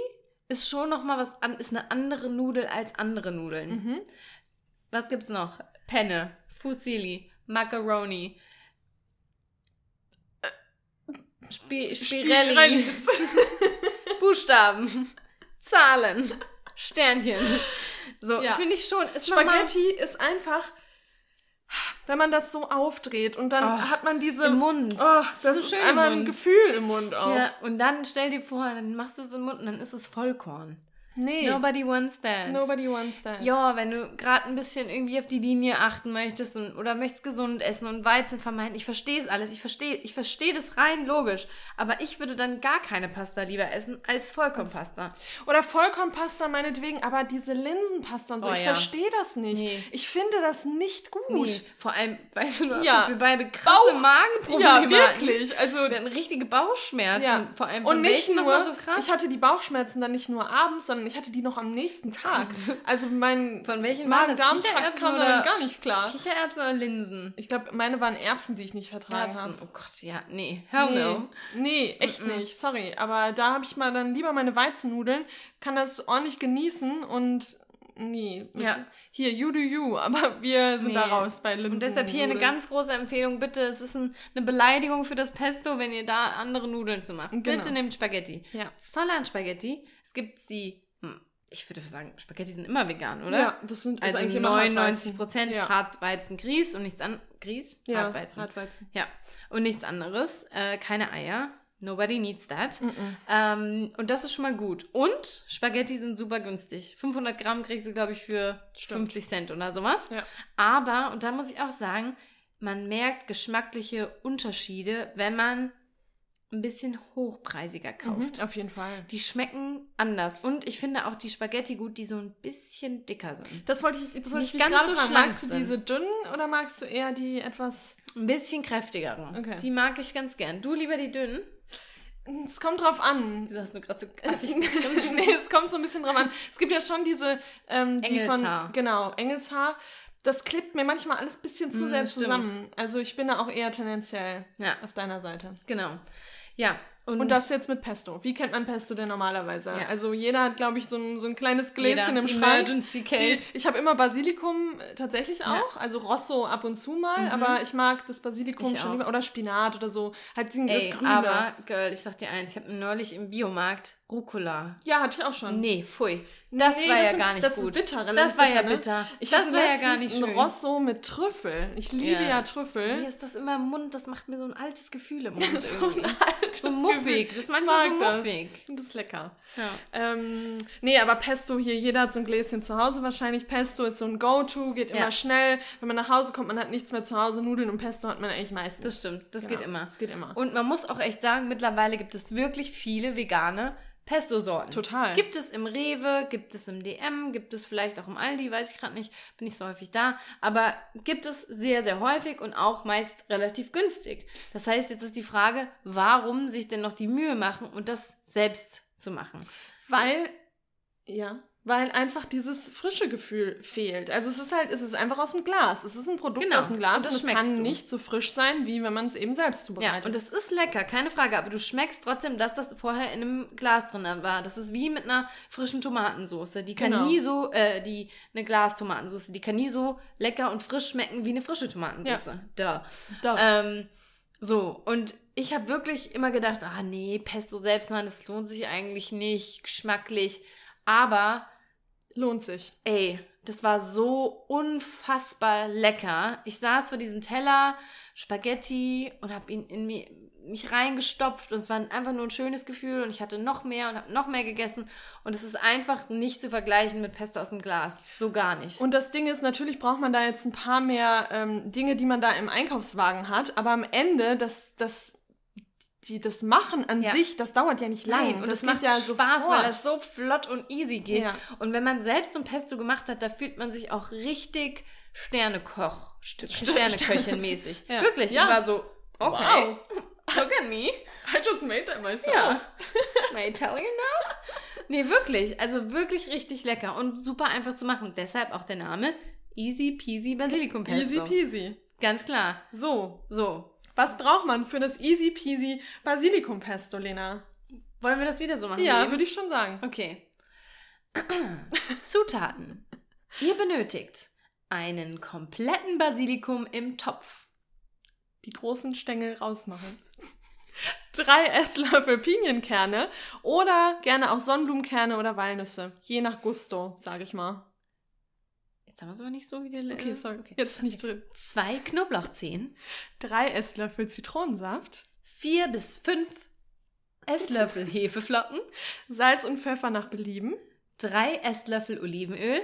ist schon nochmal was an, ist eine andere Nudel als andere Nudeln. Mhm. Was gibt's noch? Penne, Fusilli, Macaroni, Spi Spirelli, Spirellis. Buchstaben, Zahlen, Sternchen. So, Ja. finde ich schon. Ist Spaghetti ist einfach, wenn man das so aufdreht und dann Oh, hat man diese. im Mund. Oh, das, Das ist ist, so schön im einmal ein. Gefühl im Mund auch. Ja, und dann stell dir vor, dann machst du es im Mund und dann ist es Vollkorn. Nee. Nobody wants that. Nobody wants that. Ja, wenn du gerade ein bisschen irgendwie auf die Linie achten möchtest und, oder möchtest gesund essen und Weizen vermeiden, ich verstehe es alles, ich verstehe ich verstehe das rein logisch, aber ich würde dann gar keine Pasta lieber essen als Vollkornpasta. Oder Vollkornpasta meinetwegen, aber diese Linsenpasta und so, Oh ich ja. verstehe das nicht. Nee. Ich finde das nicht gut. Nee, vor allem, weißt du noch, Ja. dass wir beide krasse Bauch- Magenprobleme Ja, hatten. wirklich. Also, Wir hatten richtige Bauchschmerzen, ja. vor allem und nicht nur, so krass. ich hatte die Bauchschmerzen dann nicht nur abends, sondern ich hatte die noch am nächsten Tag. Also mein Von welchen? Magen-Darm-Trakt kam dann gar nicht klar. Kichererbsen oder Linsen? Ich glaube, meine waren Erbsen, die ich nicht vertragen Erbsen. habe. Oh Gott, ja, nee. Hell Nee, no. nee, echt nicht, sorry. Aber da habe ich mal dann lieber meine Weizennudeln, kann das ordentlich genießen und nee. Ja. Hier, you do you, aber wir sind da Nee. raus bei Linsen. Und deshalb hier eine ganz große Empfehlung, bitte, es ist ein, eine Beleidigung für das Pesto, wenn ihr da andere Nudeln zu machen. Genau. Bitte nehmt Spaghetti. Ja. Das Tolle an Spaghetti, es gibt sie, ich würde sagen, Spaghetti sind immer vegan, oder? Ja, das sind Also eigentlich immer 99 Hartweizen. Prozent Ja. Hartweizen Grieß und nichts an Grieß? Ja, Hartweizen. Hartweizen. Ja, und nichts anderes. Äh, keine Eier. Nobody needs that. Mhm. Ähm, und das ist schon mal gut. Und Spaghetti sind super günstig. 500 Gramm kriegst du, glaube ich, für Stimmt. 50 Cent oder sowas. Ja. Aber, und da muss ich auch sagen, man merkt geschmackliche Unterschiede, wenn man ein bisschen hochpreisiger kauft. Mhm, auf jeden Fall. Die schmecken anders. Und ich finde auch die Spaghetti gut, die so ein bisschen dicker sind. Das wollte ich, das wollte Nicht ich ganz gerade so fragen. Magst du sind. diese dünnen oder magst du eher die etwas... Ein bisschen kräftigere. Okay. Die mag ich ganz gern. Du lieber die dünnen? Es kommt drauf an. Wieso hast du gerade so affig nee, es kommt so ein bisschen drauf an. Es gibt ja schon diese, ähm, die Engelshaar. von, genau, Engelshaar. Das klebt mir manchmal alles ein bisschen zu Mm, sehr stimmt. zusammen. Also ich bin da auch eher tendenziell Ja. auf deiner Seite. Genau. Ja, Und, und, das jetzt mit Pesto. Wie kennt man Pesto denn normalerweise? Ja. Also jeder hat, glaube ich, so ein, so ein kleines Gläschen jeder. im Schrank. Emergency Case. Die, ich habe immer Basilikum äh, tatsächlich auch, ja. also Rosso ab und zu mal, mhm. aber ich mag das Basilikum ich schon lieber. Oder Spinat oder so. Halt Ey, das Grüne. Aber, Girl, ich sag dir eins, ich habe neulich im Biomarkt Rucola. Ja, hatte ich auch schon. Nee, pfui. Das nee, war das ja sind, gar nicht das gut. Ist bitter, das war bitter, ja bitter. Ne? Ich das war ja gar nicht schön. ein Rosso mit Trüffel. Ich liebe ja, ja Trüffel. Mir ist das immer im Mund, das macht mir so ein altes Gefühl im Mund so irgendwie. so muffig. Das ist manchmal so muffig. Das. das ist lecker. Ja. Ähm, nee, aber Pesto hier, jeder hat so ein Gläschen zu Hause wahrscheinlich. Pesto ist so ein Go-To, geht immer ja. schnell. Wenn man nach Hause kommt, man hat nichts mehr zu Hause. Nudeln und Pesto hat man eigentlich meistens. Das stimmt, das genau. geht immer. Das geht immer. Und man muss auch echt sagen, mittlerweile gibt es wirklich viele vegane Pesto-Sorten. Total. Gibt es im Rewe, gibt es im DM, gibt es vielleicht auch im Aldi, weiß ich gerade nicht, bin ich so häufig da. Aber gibt es sehr, sehr häufig und auch meist relativ günstig. Das heißt, jetzt ist die Frage, warum sich denn noch die Mühe machen und das selbst zu machen? Weil, ja weil einfach dieses frische Gefühl fehlt. Also es ist halt, es ist einfach aus dem Glas. Es ist ein Produkt genau. aus dem Glas und, das und es kann du. nicht so frisch sein, wie wenn man es eben selbst zubereitet. Ja, und es ist lecker, keine Frage, aber du schmeckst trotzdem, dass das vorher in einem Glas drin war. Das ist wie mit einer frischen Tomatensauce. Die kann genau. nie so, äh, die, eine Glastomatensauce, die kann nie so lecker und frisch schmecken wie eine frische Tomatensauce. Ja. Da. da. Ähm, so, und ich habe wirklich immer gedacht, ah nee, Pesto selbst machen, das lohnt sich eigentlich nicht, geschmacklich. Aber lohnt sich. Ey, das war so unfassbar lecker. Ich saß vor diesem Teller Spaghetti und habe ihn in mich, mich reingestopft und es war einfach nur ein schönes Gefühl und ich hatte noch mehr und habe noch mehr gegessen und es ist einfach nicht zu vergleichen mit Pesto aus dem Glas. So gar nicht. Und das Ding ist, natürlich braucht man da jetzt ein paar mehr ähm, Dinge, die man da im Einkaufswagen hat, aber am Ende, das, das die das Machen an ja. sich, das dauert ja nicht lang. Nein, und das, das macht ja Spaß, sofort. weil das so flott und easy geht. Ja. Und wenn man selbst so ein Pesto gemacht hat, da fühlt man sich auch richtig Sternekoch, Sterneköchin mäßig. ja. Wirklich, ich war so, okay, wow. look at me. I just made that myself. Ja. May I tell you now? Nee, wirklich, also wirklich richtig lecker und super einfach zu machen. Deshalb auch der Name Easy Peasy Basilikum Pesto. Easy Peasy. Ganz klar. So. So. Was braucht man für das easy peasy Basilikum Pesto, Lena? Wollen wir das wieder so machen? Ja, würde ich schon sagen. Okay. Zutaten. Ihr benötigt einen kompletten Basilikum im Topf. Die großen Stängel rausmachen. Drei Esslöffel Pinienkerne oder gerne auch Sonnenblumenkerne oder Walnüsse. Je nach Gusto, sage ich mal. Jetzt haben wir es aber nicht so wie der. Okay, sorry. Okay. Jetzt nicht drin. Zwei Knoblauchzehen. Drei Esslöffel Zitronensaft. Vier bis fünf Esslöffel Hefeflocken. Salz und Pfeffer nach Belieben. Drei Esslöffel Olivenöl.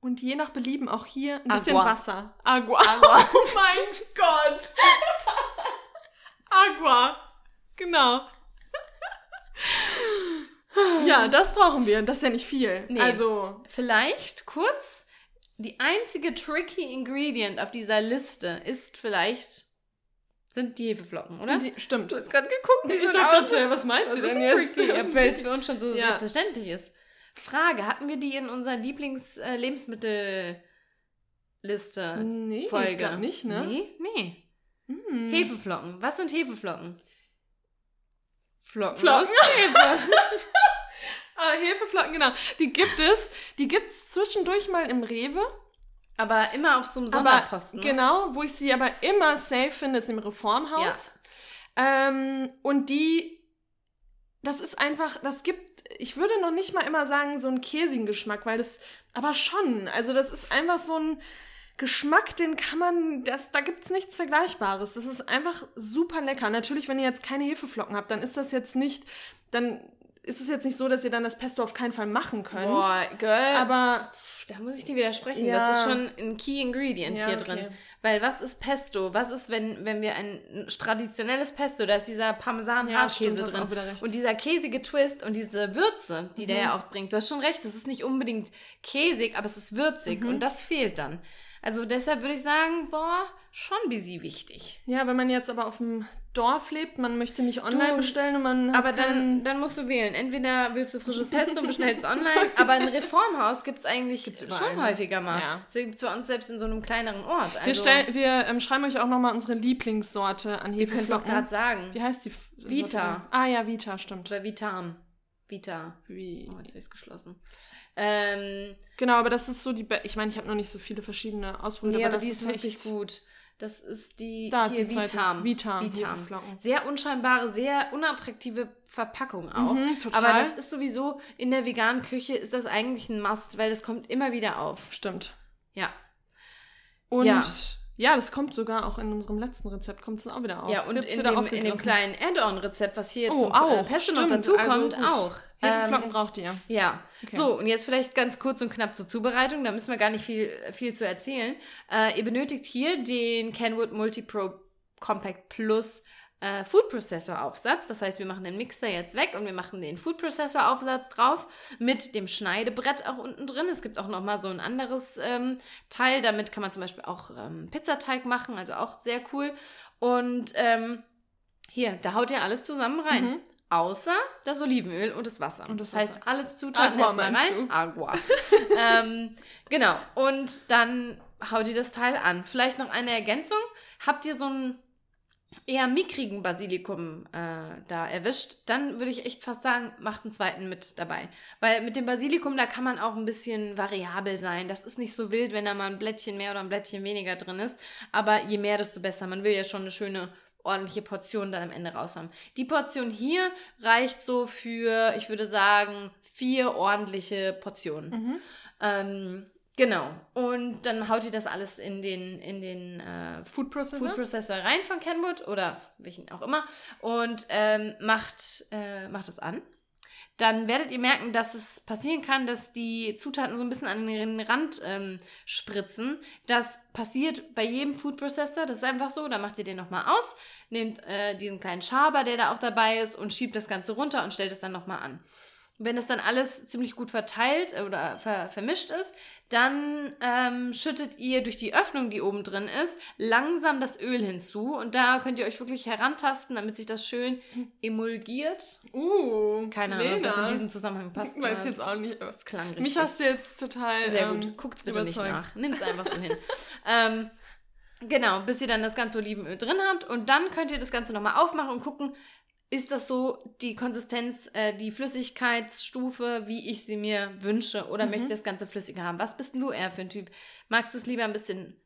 Und je nach Belieben auch hier ein Agua. bisschen Wasser. Agua. Agua. Oh mein Gott. Agua. Genau. Ja, das brauchen wir. Das ist ja nicht viel. Nee. Also. Vielleicht kurz die einzige tricky Ingredient auf dieser Liste ist vielleicht sind die Hefeflocken, oder? Die, stimmt. Du hast gerade geguckt. Ich dachte gerade, was meinst du denn jetzt? Tricky, weil es für uns schon so ja. selbstverständlich ist. Frage, hatten wir die in unserer Lieblings-Lebensmittelliste? Nee, Folge? ich glaube nicht, ne? Nee, nee. Hm. Hefeflocken. Was sind Hefeflocken? Flocken, Flocken. aus Hefe. Ah, Hefeflocken, genau. Die gibt es. Die gibt es zwischendurch mal im Rewe. Aber immer auf so einem Sonderposten. Aber, genau, wo ich sie aber immer safe finde, ist im Reformhaus. Ja. Ähm, und die, das ist einfach, das gibt, ich würde noch nicht mal immer sagen, so einen käsigen Geschmack, weil das, aber schon. Also das ist einfach so ein Geschmack, den kann man, das, da gibt es nichts Vergleichbares. Das ist einfach super lecker. Natürlich, wenn ihr jetzt keine Hefeflocken habt, dann ist das jetzt nicht, dann ist es jetzt nicht so, dass ihr dann das Pesto auf keinen Fall machen könnt. Boah, Girl. Aber da muss ich dir widersprechen. Ja. Das ist schon ein Key Ingredient ja, hier okay. drin. Weil was ist Pesto? Was ist, wenn, wenn wir ein traditionelles Pesto, da ist dieser Parmesan-Hartkäse ja, drin. Und dieser käsige Twist und diese Würze, die mhm. der ja auch bringt. Du hast schon recht, es ist nicht unbedingt käsig, aber es ist würzig. Mhm. Und das fehlt dann. Also deshalb würde ich sagen, boah, schon busy wichtig. Ja, wenn man jetzt aber auf dem Dorf lebt, man möchte nicht online Du, bestellen und man Aber dann, dann musst du wählen. Entweder willst du frisches Pesto und bestellst online, aber ein Reformhaus gibt es eigentlich überall, schon ne? häufiger mal. Ja. Das gibt bei uns selbst in so einem kleineren Ort. Also, wir, stellen, wir ähm, schreiben euch auch nochmal unsere Lieblingssorte an wir können es auch gerade sagen. Wie heißt die? F- Vita. Sorte? Ah ja, Vita, stimmt. Oder Vitam. Vita. Wie? Oh, jetzt habe ich es geschlossen. Ähm, Genau, aber das ist so die. Be ich meine, ich habe noch nicht so viele verschiedene ausprobiert, nee, aber das die ist wirklich echt- gut. Das ist die Da, hier die. Vitam. Vitam, Vitam. Sehr unscheinbare, sehr unattraktive Verpackung auch. Mhm, total. Aber das ist sowieso in der veganen Küche ist das eigentlich ein Must, weil das kommt immer wieder auf. Stimmt. Ja. Und Ja. Ja. das kommt sogar auch in unserem letzten Rezept, kommt es auch wieder auf. Ja, und in dem, in dem kleinen Add-on-Rezept, was hier jetzt Oh, zum auch. äh, Pesto noch dazu Also kommt, gut. auch. Hefeflocken Ähm, braucht ihr. ja, Okay. so und jetzt vielleicht ganz kurz und knapp zur Zubereitung, da müssen wir gar nicht viel, viel zu erzählen. Äh, ihr benötigt hier den Kenwood Multipro Compact Plus äh, Food Processor Aufsatz. Das heißt, wir machen den Mixer jetzt weg und wir machen den Food Processor Aufsatz drauf mit dem Schneidebrett auch unten drin. Es gibt auch noch mal so ein anderes ähm, Teil. Damit kann man zum Beispiel auch ähm, Pizzateig machen, also auch sehr cool. Und ähm, hier, da haut ihr alles zusammen rein. Mhm. Außer das Olivenöl und das Wasser. Und das heißt, Wasser. alle Zutaten Agua erstmal rein. du? Agua. ähm, genau. Und dann haut ihr das Teil an. Vielleicht noch eine Ergänzung. Habt ihr so einen eher mickrigen Basilikum äh, da erwischt, dann würde ich echt fast sagen, macht einen zweiten mit dabei. Weil mit dem Basilikum, da kann man auch ein bisschen variabel sein. Das ist nicht so wild, wenn da mal ein Blättchen mehr oder ein Blättchen weniger drin ist. Aber je mehr, desto besser. Man will ja schon eine schöne ordentliche Portion dann am Ende raus haben. Die Portion hier reicht so für, ich würde sagen, vier ordentliche Portionen. Mhm. Ähm, genau. Und dann haut ihr das alles in den, in den äh, Food Processor. Food Processor rein von Kenwood oder welchen auch immer und ähm, macht, äh, macht es an. Dann werdet ihr merken, dass es passieren kann, dass die Zutaten so ein bisschen an den Rand ähm, spritzen. Das passiert bei jedem Food Processor. Das ist einfach so. Da macht ihr den nochmal aus, nehmt äh, diesen kleinen Schaber, der da auch dabei ist, und schiebt das Ganze runter und stellt es dann nochmal an. Wenn das dann alles ziemlich gut verteilt äh, oder ver vermischt ist, dann ähm, schüttet ihr durch die Öffnung, die oben drin ist, langsam das Öl hinzu. Und da könnt ihr euch wirklich herantasten, damit sich das schön emulgiert. Uh, Keine Ahnung, ob das in diesem Zusammenhang passt. Ich weiß jetzt auch nicht. Das, das klang richtig. Mich hast du jetzt total. Sehr ähm, gut. Guckt's bitte nicht überzeugt. nach. Nimmt's einfach so hin. ähm, genau, bis ihr dann das ganze Olivenöl drin habt. Und dann könnt ihr das Ganze nochmal aufmachen und gucken, ist das so die Konsistenz, äh, die Flüssigkeitsstufe, wie ich sie mir wünsche? Oder möchte ich das Ganze flüssiger haben? Was bist denn du eher für ein Typ? Magst du es lieber ein bisschen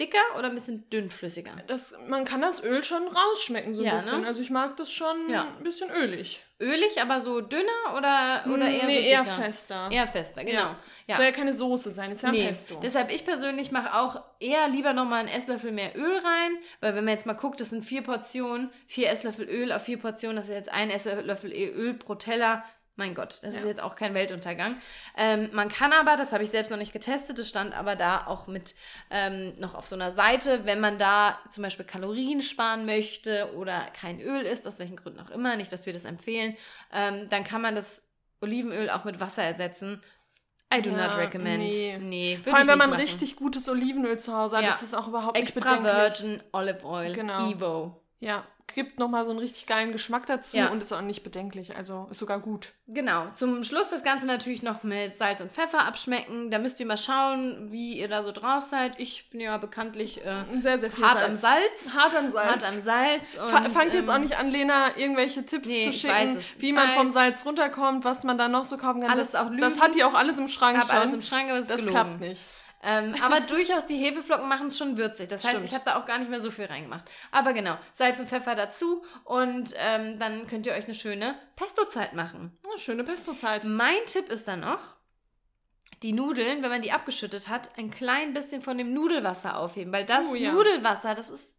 dicker oder ein bisschen dünnflüssiger? Das, man kann das Öl schon rausschmecken, so ein Ja, bisschen. ne? Also ich mag das schon Ja. ein bisschen ölig. Ölig, aber so dünner oder, oder eher nee, so eher dicker? fester. Eher fester, genau. Ja. Ja. Soll ja keine Soße sein, ist ja Nee, Pesto. deshalb ich persönlich mache auch eher lieber nochmal einen Esslöffel mehr Öl rein, weil wenn man jetzt mal guckt, das sind vier Portionen, vier Esslöffel Öl auf vier Portionen, das ist jetzt ein Esslöffel Öl pro Teller. Mein Gott, das ist Ja. jetzt auch kein Weltuntergang. Ähm, man kann aber, das habe ich selbst noch nicht getestet, das stand aber da auch mit ähm, noch auf so einer Seite, wenn man da zum Beispiel Kalorien sparen möchte oder kein Öl isst, aus welchen Gründen auch immer, nicht, dass wir das empfehlen, ähm, dann kann man das Olivenöl auch mit Wasser ersetzen. I do Ja, not recommend. nee. Nee, Vor allem, wenn nicht man machen. richtig gutes Olivenöl zu Hause hat, Ja. ist es auch überhaupt nicht Extra bedenklich. Virgin Olive Oil. Genau. Evo. Ja, gibt nochmal so einen richtig geilen Geschmack dazu Ja. und ist auch nicht bedenklich. Also ist sogar gut. Genau. Zum Schluss das Ganze natürlich noch mit Salz und Pfeffer abschmecken. Da müsst ihr mal schauen, wie ihr da so drauf seid. Ich bin ja bekanntlich äh, Sehr, sehr hart Salz. am Salz. Hart am Salz. Hart am Salz. Und, Fa- Fangt jetzt ähm, auch nicht an, Lena, irgendwelche Tipps Nee, zu schicken, wie man vom weiß. Salz runterkommt, was man da noch so kaufen kann. Alles das, auch Lügen. Das hat die auch alles im Schrank Ich schon. habe alles im Schrank, aber es das gelogen. klappt nicht. Ähm, aber durchaus die Hefeflocken machen es schon würzig. Das heißt, Stimmt. ich habe da auch gar nicht mehr so viel reingemacht. Aber genau, Salz und Pfeffer dazu und ähm, dann könnt ihr euch eine schöne Pesto-Zeit machen. Ja, schöne Pesto-Zeit. Mein Tipp ist dann noch, die Nudeln, wenn man die abgeschüttet hat, ein klein bisschen von dem Nudelwasser aufheben. Weil das Oh, ja. Nudelwasser, das ist,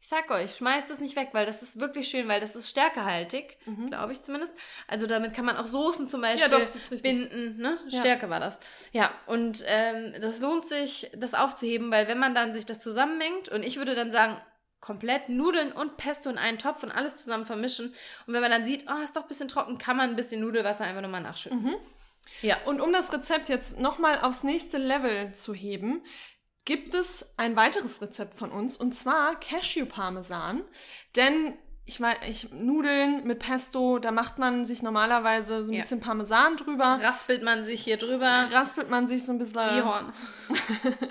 ich sag euch, schmeißt es nicht weg, weil das ist wirklich schön, weil das ist stärkehaltig, glaube ich zumindest. Also damit kann man auch Soßen zum Beispiel Mhm. Ja, doch, das ist richtig. binden. Ne? Ja. Stärke war das. Ja, und ähm, das lohnt sich, das aufzuheben, weil wenn man dann sich das zusammenmengt und ich würde dann sagen, komplett Nudeln und Pesto in einen Topf und alles zusammen vermischen. Und wenn man dann sieht, oh, ist doch ein bisschen trocken, kann man ein bisschen Nudelwasser einfach nochmal nachschütten. Ja. Und um das Rezept jetzt nochmal aufs nächste Level zu heben, gibt es ein weiteres Rezept von uns und zwar Cashew-Parmesan. Denn ich meine, ich, Nudeln mit Pesto, da macht man sich normalerweise so ein Ja. bisschen Parmesan drüber. Raspelt man sich hier drüber. Raspelt man sich so ein bisschen. Wie Horn.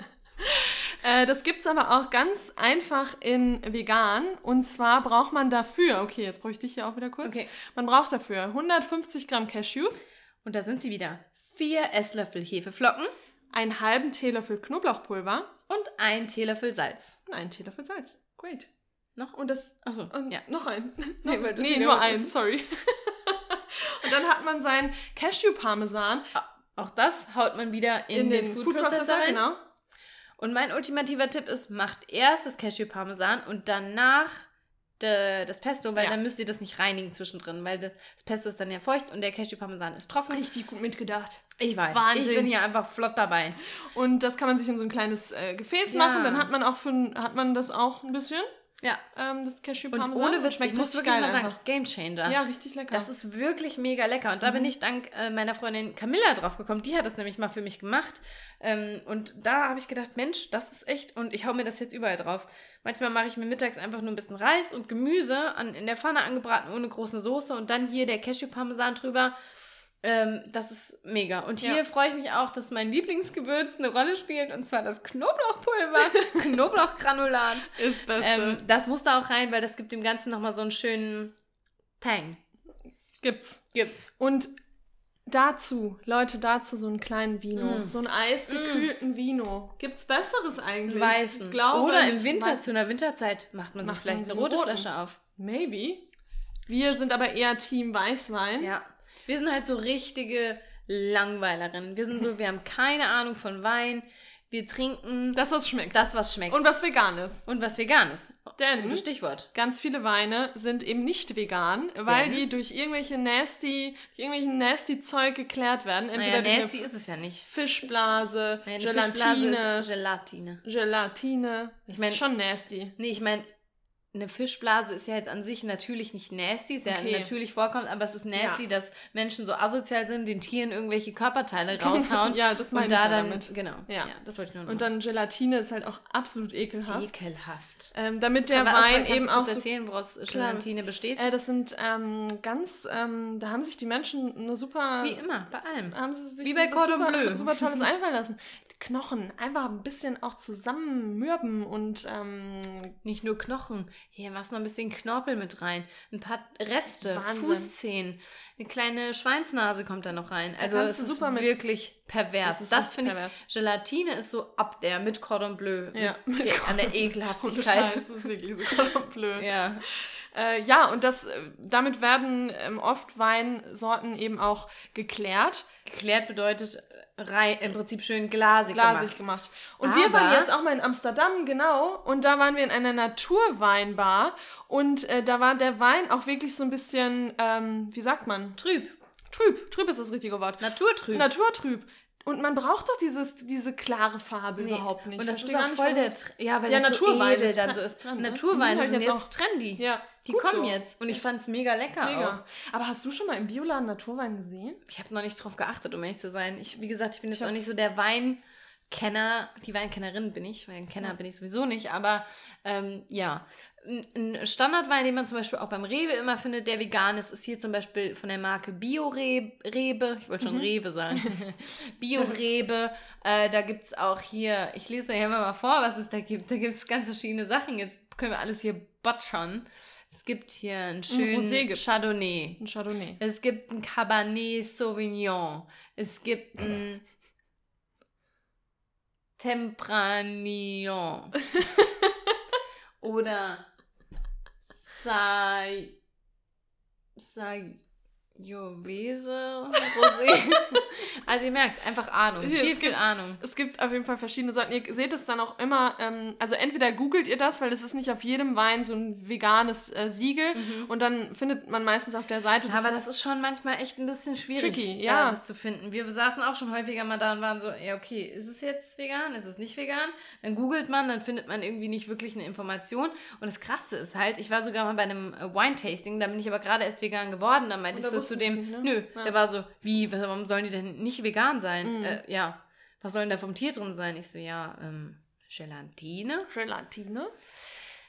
Äh, das gibt's aber auch ganz einfach in vegan. Und zwar braucht man dafür, okay, jetzt brauche ich dich hier auch wieder kurz. Okay. Man braucht dafür 150 Gramm Cashews, Und da sind sie wieder. Vier Esslöffel Hefeflocken einen halben Teelöffel Knoblauchpulver und ein Teelöffel Salz. und einen Teelöffel Salz. Great. Noch? Und das. Achso, Und ja. noch ein. Nee, weil nee nur einen, sorry. und dann hat man seinen Cashew-Parmesan Auch das haut man wieder in, in, den, den Food Food Processor Processor, rein. genau. Und mein ultimativer Tipp ist, macht erst das Cashew-Parmesan und danach de, das Pesto, weil Ja. dann müsst ihr das nicht reinigen zwischendrin, weil das, das Pesto ist dann ja feucht und der Cashew-Parmesan ist Das ist trocken. richtig gut mitgedacht. Ich weiß, Wahnsinn. ich bin hier einfach flott dabei. Und das kann man sich in so ein kleines äh, Gefäß Ja. machen. Dann hat man auch für, hat man das auch ein bisschen, Ja, ähm, das und Cashew-Parmesan. ohne Witz, ich schmeckt muss richtig wirklich mal sagen, einfach. Game Changer. Ja, richtig lecker. Das ist wirklich mega lecker. Und da Mhm. bin ich dank äh, meiner Freundin Camilla drauf gekommen. Die hat das nämlich mal für mich gemacht. Ähm, und da habe ich gedacht, Mensch, das ist echt. Und ich hau mir das jetzt überall drauf. Manchmal mache ich mir mittags einfach nur ein bisschen Reis und Gemüse an, in der Pfanne angebraten ohne große Soße und dann hier der Cashew-Parmesan drüber. Ähm, das ist mega. Und hier Ja. freue ich mich auch, dass mein Lieblingsgewürz eine Rolle spielt. Und zwar das Knoblauchpulver, Knoblauchgranulat. ist Beste. Ähm, das muss da auch rein, weil das gibt dem Ganzen nochmal so einen schönen Tang. Gibt's. Gibt's. Und dazu, Leute, dazu so einen kleinen Vino. Mm. So einen eisgekühlten Vino. Gibt's Besseres eigentlich? Weißen. Ich glaube, Oder im Winter, Weiß- zu einer Winterzeit, macht man sich Macht vielleicht man eine rote. Flasche auf. Maybe. Wir sind aber eher Team Weißwein. Ja. Wir sind halt so richtige Langweilerinnen. Wir sind so, wir haben keine Ahnung von Wein. Wir trinken Das, was schmeckt. das, was schmeckt. Und was vegan ist. Und was vegan ist. Denn Gutes Stichwort. ganz viele Weine sind eben nicht vegan, weil Denn? die durch irgendwelche nasty, durch irgendwelchen nasty Zeug geklärt werden. Entweder Naja, nasty ist es ja nicht. Fischblase, Naja, eine Fischblase Gelatine, ist Gelatine. Gelatine. Ich mein- meine schon nasty. Nee, ich meine, eine Fischblase ist ja jetzt an sich natürlich nicht nasty, ist ja Okay. natürlich vorkommt, aber es ist nasty, Ja. dass Menschen so asozial sind, den Tieren irgendwelche Körperteile raushauen. Ja, das meine und ich da ja dann, damit. genau. Ja. Ja. das wollte ich nur noch. Und dann Gelatine ist halt auch absolut ekelhaft. ekelhaft. Ähm, damit der Aber Wein kannst du eben kurz auch so erzählen, woraus Klar. Gelatine besteht? Äh, das sind ähm, ganz, ähm, da haben sich die Menschen eine super. Wie immer, bei allem. haben sie sich Wie bei Cordon super, Bleu. super Tolles einfallen lassen. Die Knochen einfach ein bisschen auch zusammenmürben und ähm, Nicht nur Knochen. Hier machst du noch ein bisschen Knorpel mit rein. Ein paar Reste, Wahnsinn. Fußzehen. Eine kleine Schweinsnase kommt da noch rein. Also es ist wirklich pervers. Das ist Das, finde ich. Gelatine ist so ab der mit Cordon Bleu. Ja, mit der, an der Ekelhaftigkeit. Scheiß, das ist wirklich so Cordon Bleu. Ja. Äh, ja, und das, äh, damit werden ähm, oft Weinsorten eben auch geklärt, Geklärt bedeutet äh, rei im Prinzip schön glasig, glasig gemacht. gemacht. Und wir waren Aber- jetzt auch mal in Amsterdam, genau, und da waren wir in einer Naturweinbar und äh, da war der Wein auch wirklich so ein bisschen, ähm, wie sagt man? Trüb. Trüb, trüb ist das richtige Wort. Naturtrüb. Naturtrüb. Und man braucht doch dieses, diese klare Farbe Nee. überhaupt nicht. Und das Versteh ist auch voll der, ja, weil Ja, das so Naturwein edel ist dann so ist. dran, ne? Sind jetzt jetzt trendy. Ja, Die gut kommen so. jetzt. Und ich fand's mega lecker Mega. auch. Aber hast du schon mal im Bioladen Naturwein gesehen? Ich habe noch nicht drauf geachtet, um ehrlich zu sein. Ich, wie gesagt, ich bin jetzt Ich auch nicht so der Weinkenner. Die Weinkennerin bin ich, weil ein Kenner bin ich sowieso nicht. Aber ähm, ja, ein ein Standardwein, den man zum Beispiel auch beim Rewe immer findet, der vegan ist, ist hier zum Beispiel von der Marke Bio-Rebe. Ich wollte schon Rewe sagen. Bio-Rebe. Äh, da gibt es auch hier, ich lese euch immer mal vor, was es da gibt. Da gibt es ganz verschiedene Sachen. Jetzt können wir alles hier botschern. Es gibt hier einen schönen gibt's. Chardonnay. Ein Chardonnay. Es gibt ein Cabernet Sauvignon. Es gibt ein Tempranillon. Oder Sai... Sayovese Rosé. also ihr merkt, einfach Ahnung. Viel, es viel gibt- Ahnung. Es gibt auf jeden Fall verschiedene Sorten. Ihr seht es dann auch immer, ähm, also entweder googelt ihr das, weil es ist nicht auf jedem Wein so ein veganes äh, Siegel und dann findet man meistens auf der Seite Mhm. Aber das ist schon manchmal echt ein bisschen schwierig, Tricky, da ja. das zu finden. Wir saßen auch schon häufiger mal da und waren so, ja, okay, ist es jetzt vegan? Ist es nicht vegan? Dann googelt man, dann findet man irgendwie nicht wirklich eine Information. Und das Krasse ist halt, ich war sogar mal bei einem äh, Wine-Tasting, da bin ich aber gerade erst vegan geworden. Da meinte ich da so zu dem, ne? nö, Ja. der war so, wie, warum sollen die denn nicht vegan sein? Mhm. Äh, ja, was soll denn da vom Tier drin sein? Ich so, ja, ähm, Gelatine. Gelatine.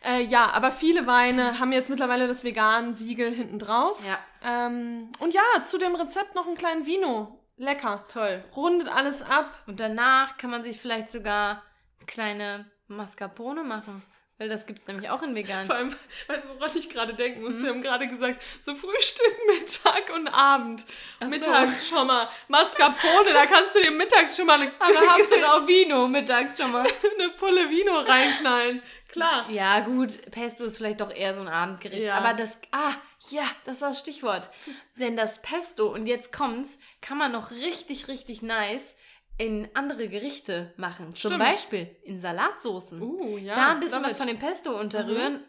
Äh, ja, aber viele Weine haben jetzt mittlerweile das vegan Siegel hinten drauf. Ja. Ähm, und ja, zu dem Rezept noch einen kleinen Vino. Lecker. Toll. Rundet alles ab. Und danach kann man sich vielleicht sogar kleine Mascarpone machen. Weil das gibt es nämlich auch in vegan. Vor allem, weißt du, woran ich gerade denken muss? Wir haben gerade gesagt, so Frühstück, Mittag und Abend. Ach so. Mittags schon mal. Mascarpone, da kannst du dir mittags schon mal eine, Aber Hauptsache auch Vino mittags schon mal. eine Pulle Vino reinknallen. Klar. Ja, gut, Pesto ist vielleicht doch eher so ein Abendgericht. Ja. Aber das, ah, ja, das war das Stichwort. Denn das Pesto, und jetzt kommt's, kann man noch richtig, richtig nice in andere Gerichte machen. Zum Stimmt. Beispiel in Salatsoßen. Uh, ja. da ein bisschen was it. von dem Pesto unterrühren.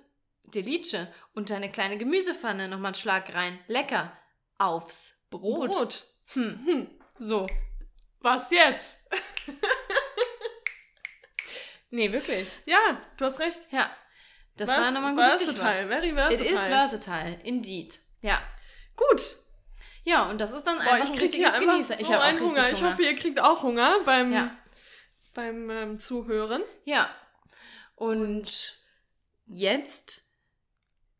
Delice. Und eine kleine Gemüsepfanne, nochmal einen Schlag rein. Lecker. Aufs Brot. Brot. Hm. So. Was jetzt? Nee, wirklich. Ja, du hast recht. Ja. Das Vers- war nochmal ein gutes versatile, Stichwort. very It versatile. is versatile, indeed. Ja. Gut. Ja, und das ist dann Boah, einfach ich ein richtiges einfach Genießer. so ich habe Hunger. Hunger. Ich hoffe, ihr kriegt auch Hunger beim, Ja. beim ähm, Zuhören. Ja. Und jetzt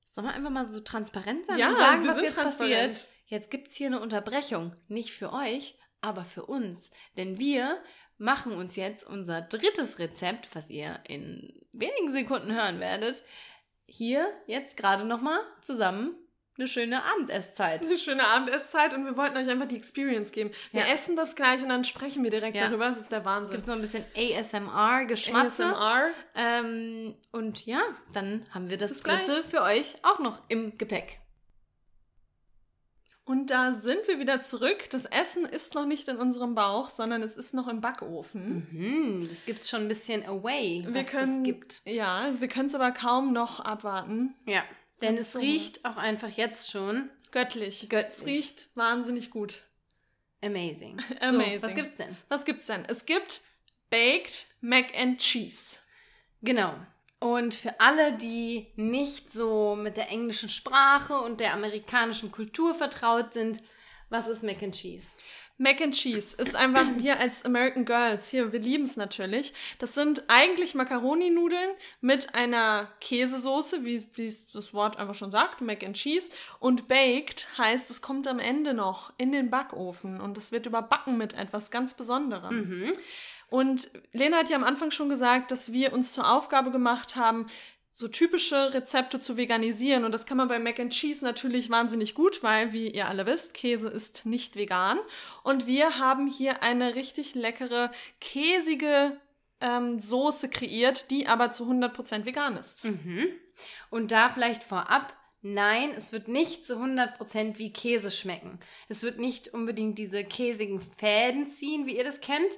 sollen wir einfach mal so transparent sein Ja, und sagen, was jetzt transparent. passiert. Jetzt gibt es hier eine Unterbrechung. Nicht für euch, aber für uns. Denn wir machen uns jetzt unser drittes Rezept, was ihr in wenigen Sekunden hören werdet, hier jetzt gerade nochmal zusammen eine schöne Abendesszeit. Eine schöne Abendesszeit und wir wollten euch einfach die Experience geben. Wir Ja. essen das gleich und dann sprechen wir direkt Ja. darüber. Das ist der Es Wahnsinn. gibt so ein bisschen ASMR-Geschmatze. ASMR. Ähm, und ja, dann haben wir das Bis gleich. dritte für euch auch noch im Gepäck. Und da sind wir wieder zurück. Das Essen ist noch nicht in unserem Bauch, sondern es ist noch im Backofen. Mhm, das gibt schon ein bisschen away, Wir was können, das gibt. Ja, wir können es aber kaum noch abwarten. Ja, denn es so. riecht auch einfach jetzt schon Göttlich. Göttlich. Es riecht wahnsinnig gut. amazing. Amazing. So, was gibt's denn? Was gibt's denn? Es gibt Baked Mac and Cheese. Genau. Und für alle, die nicht so mit der englischen Sprache und der amerikanischen Kultur vertraut sind, was ist Mac and Cheese? Mac and Cheese ist einfach, wir als American Girls, hier, wir lieben es natürlich. Das sind eigentlich Macaroni-Nudeln mit einer Käsesoße, wie es wie das Wort einfach schon sagt, Mac and Cheese. Und baked heißt, es kommt am Ende noch in den Backofen und es wird überbacken mit etwas ganz Besonderem. Mhm. Und Lena hat ja am Anfang schon gesagt, dass wir uns zur Aufgabe gemacht haben, so typische Rezepte zu veganisieren. Und das kann man bei Mac and Cheese natürlich wahnsinnig gut, weil, wie ihr alle wisst, Käse ist nicht vegan. Und wir haben hier eine richtig leckere, käsige ähm, Soße kreiert, die aber zu 100% vegan ist. Mhm. Und da vielleicht vorab, nein, es wird nicht zu 100% wie Käse schmecken. Es wird nicht unbedingt diese käsigen Fäden ziehen, wie ihr das kennt,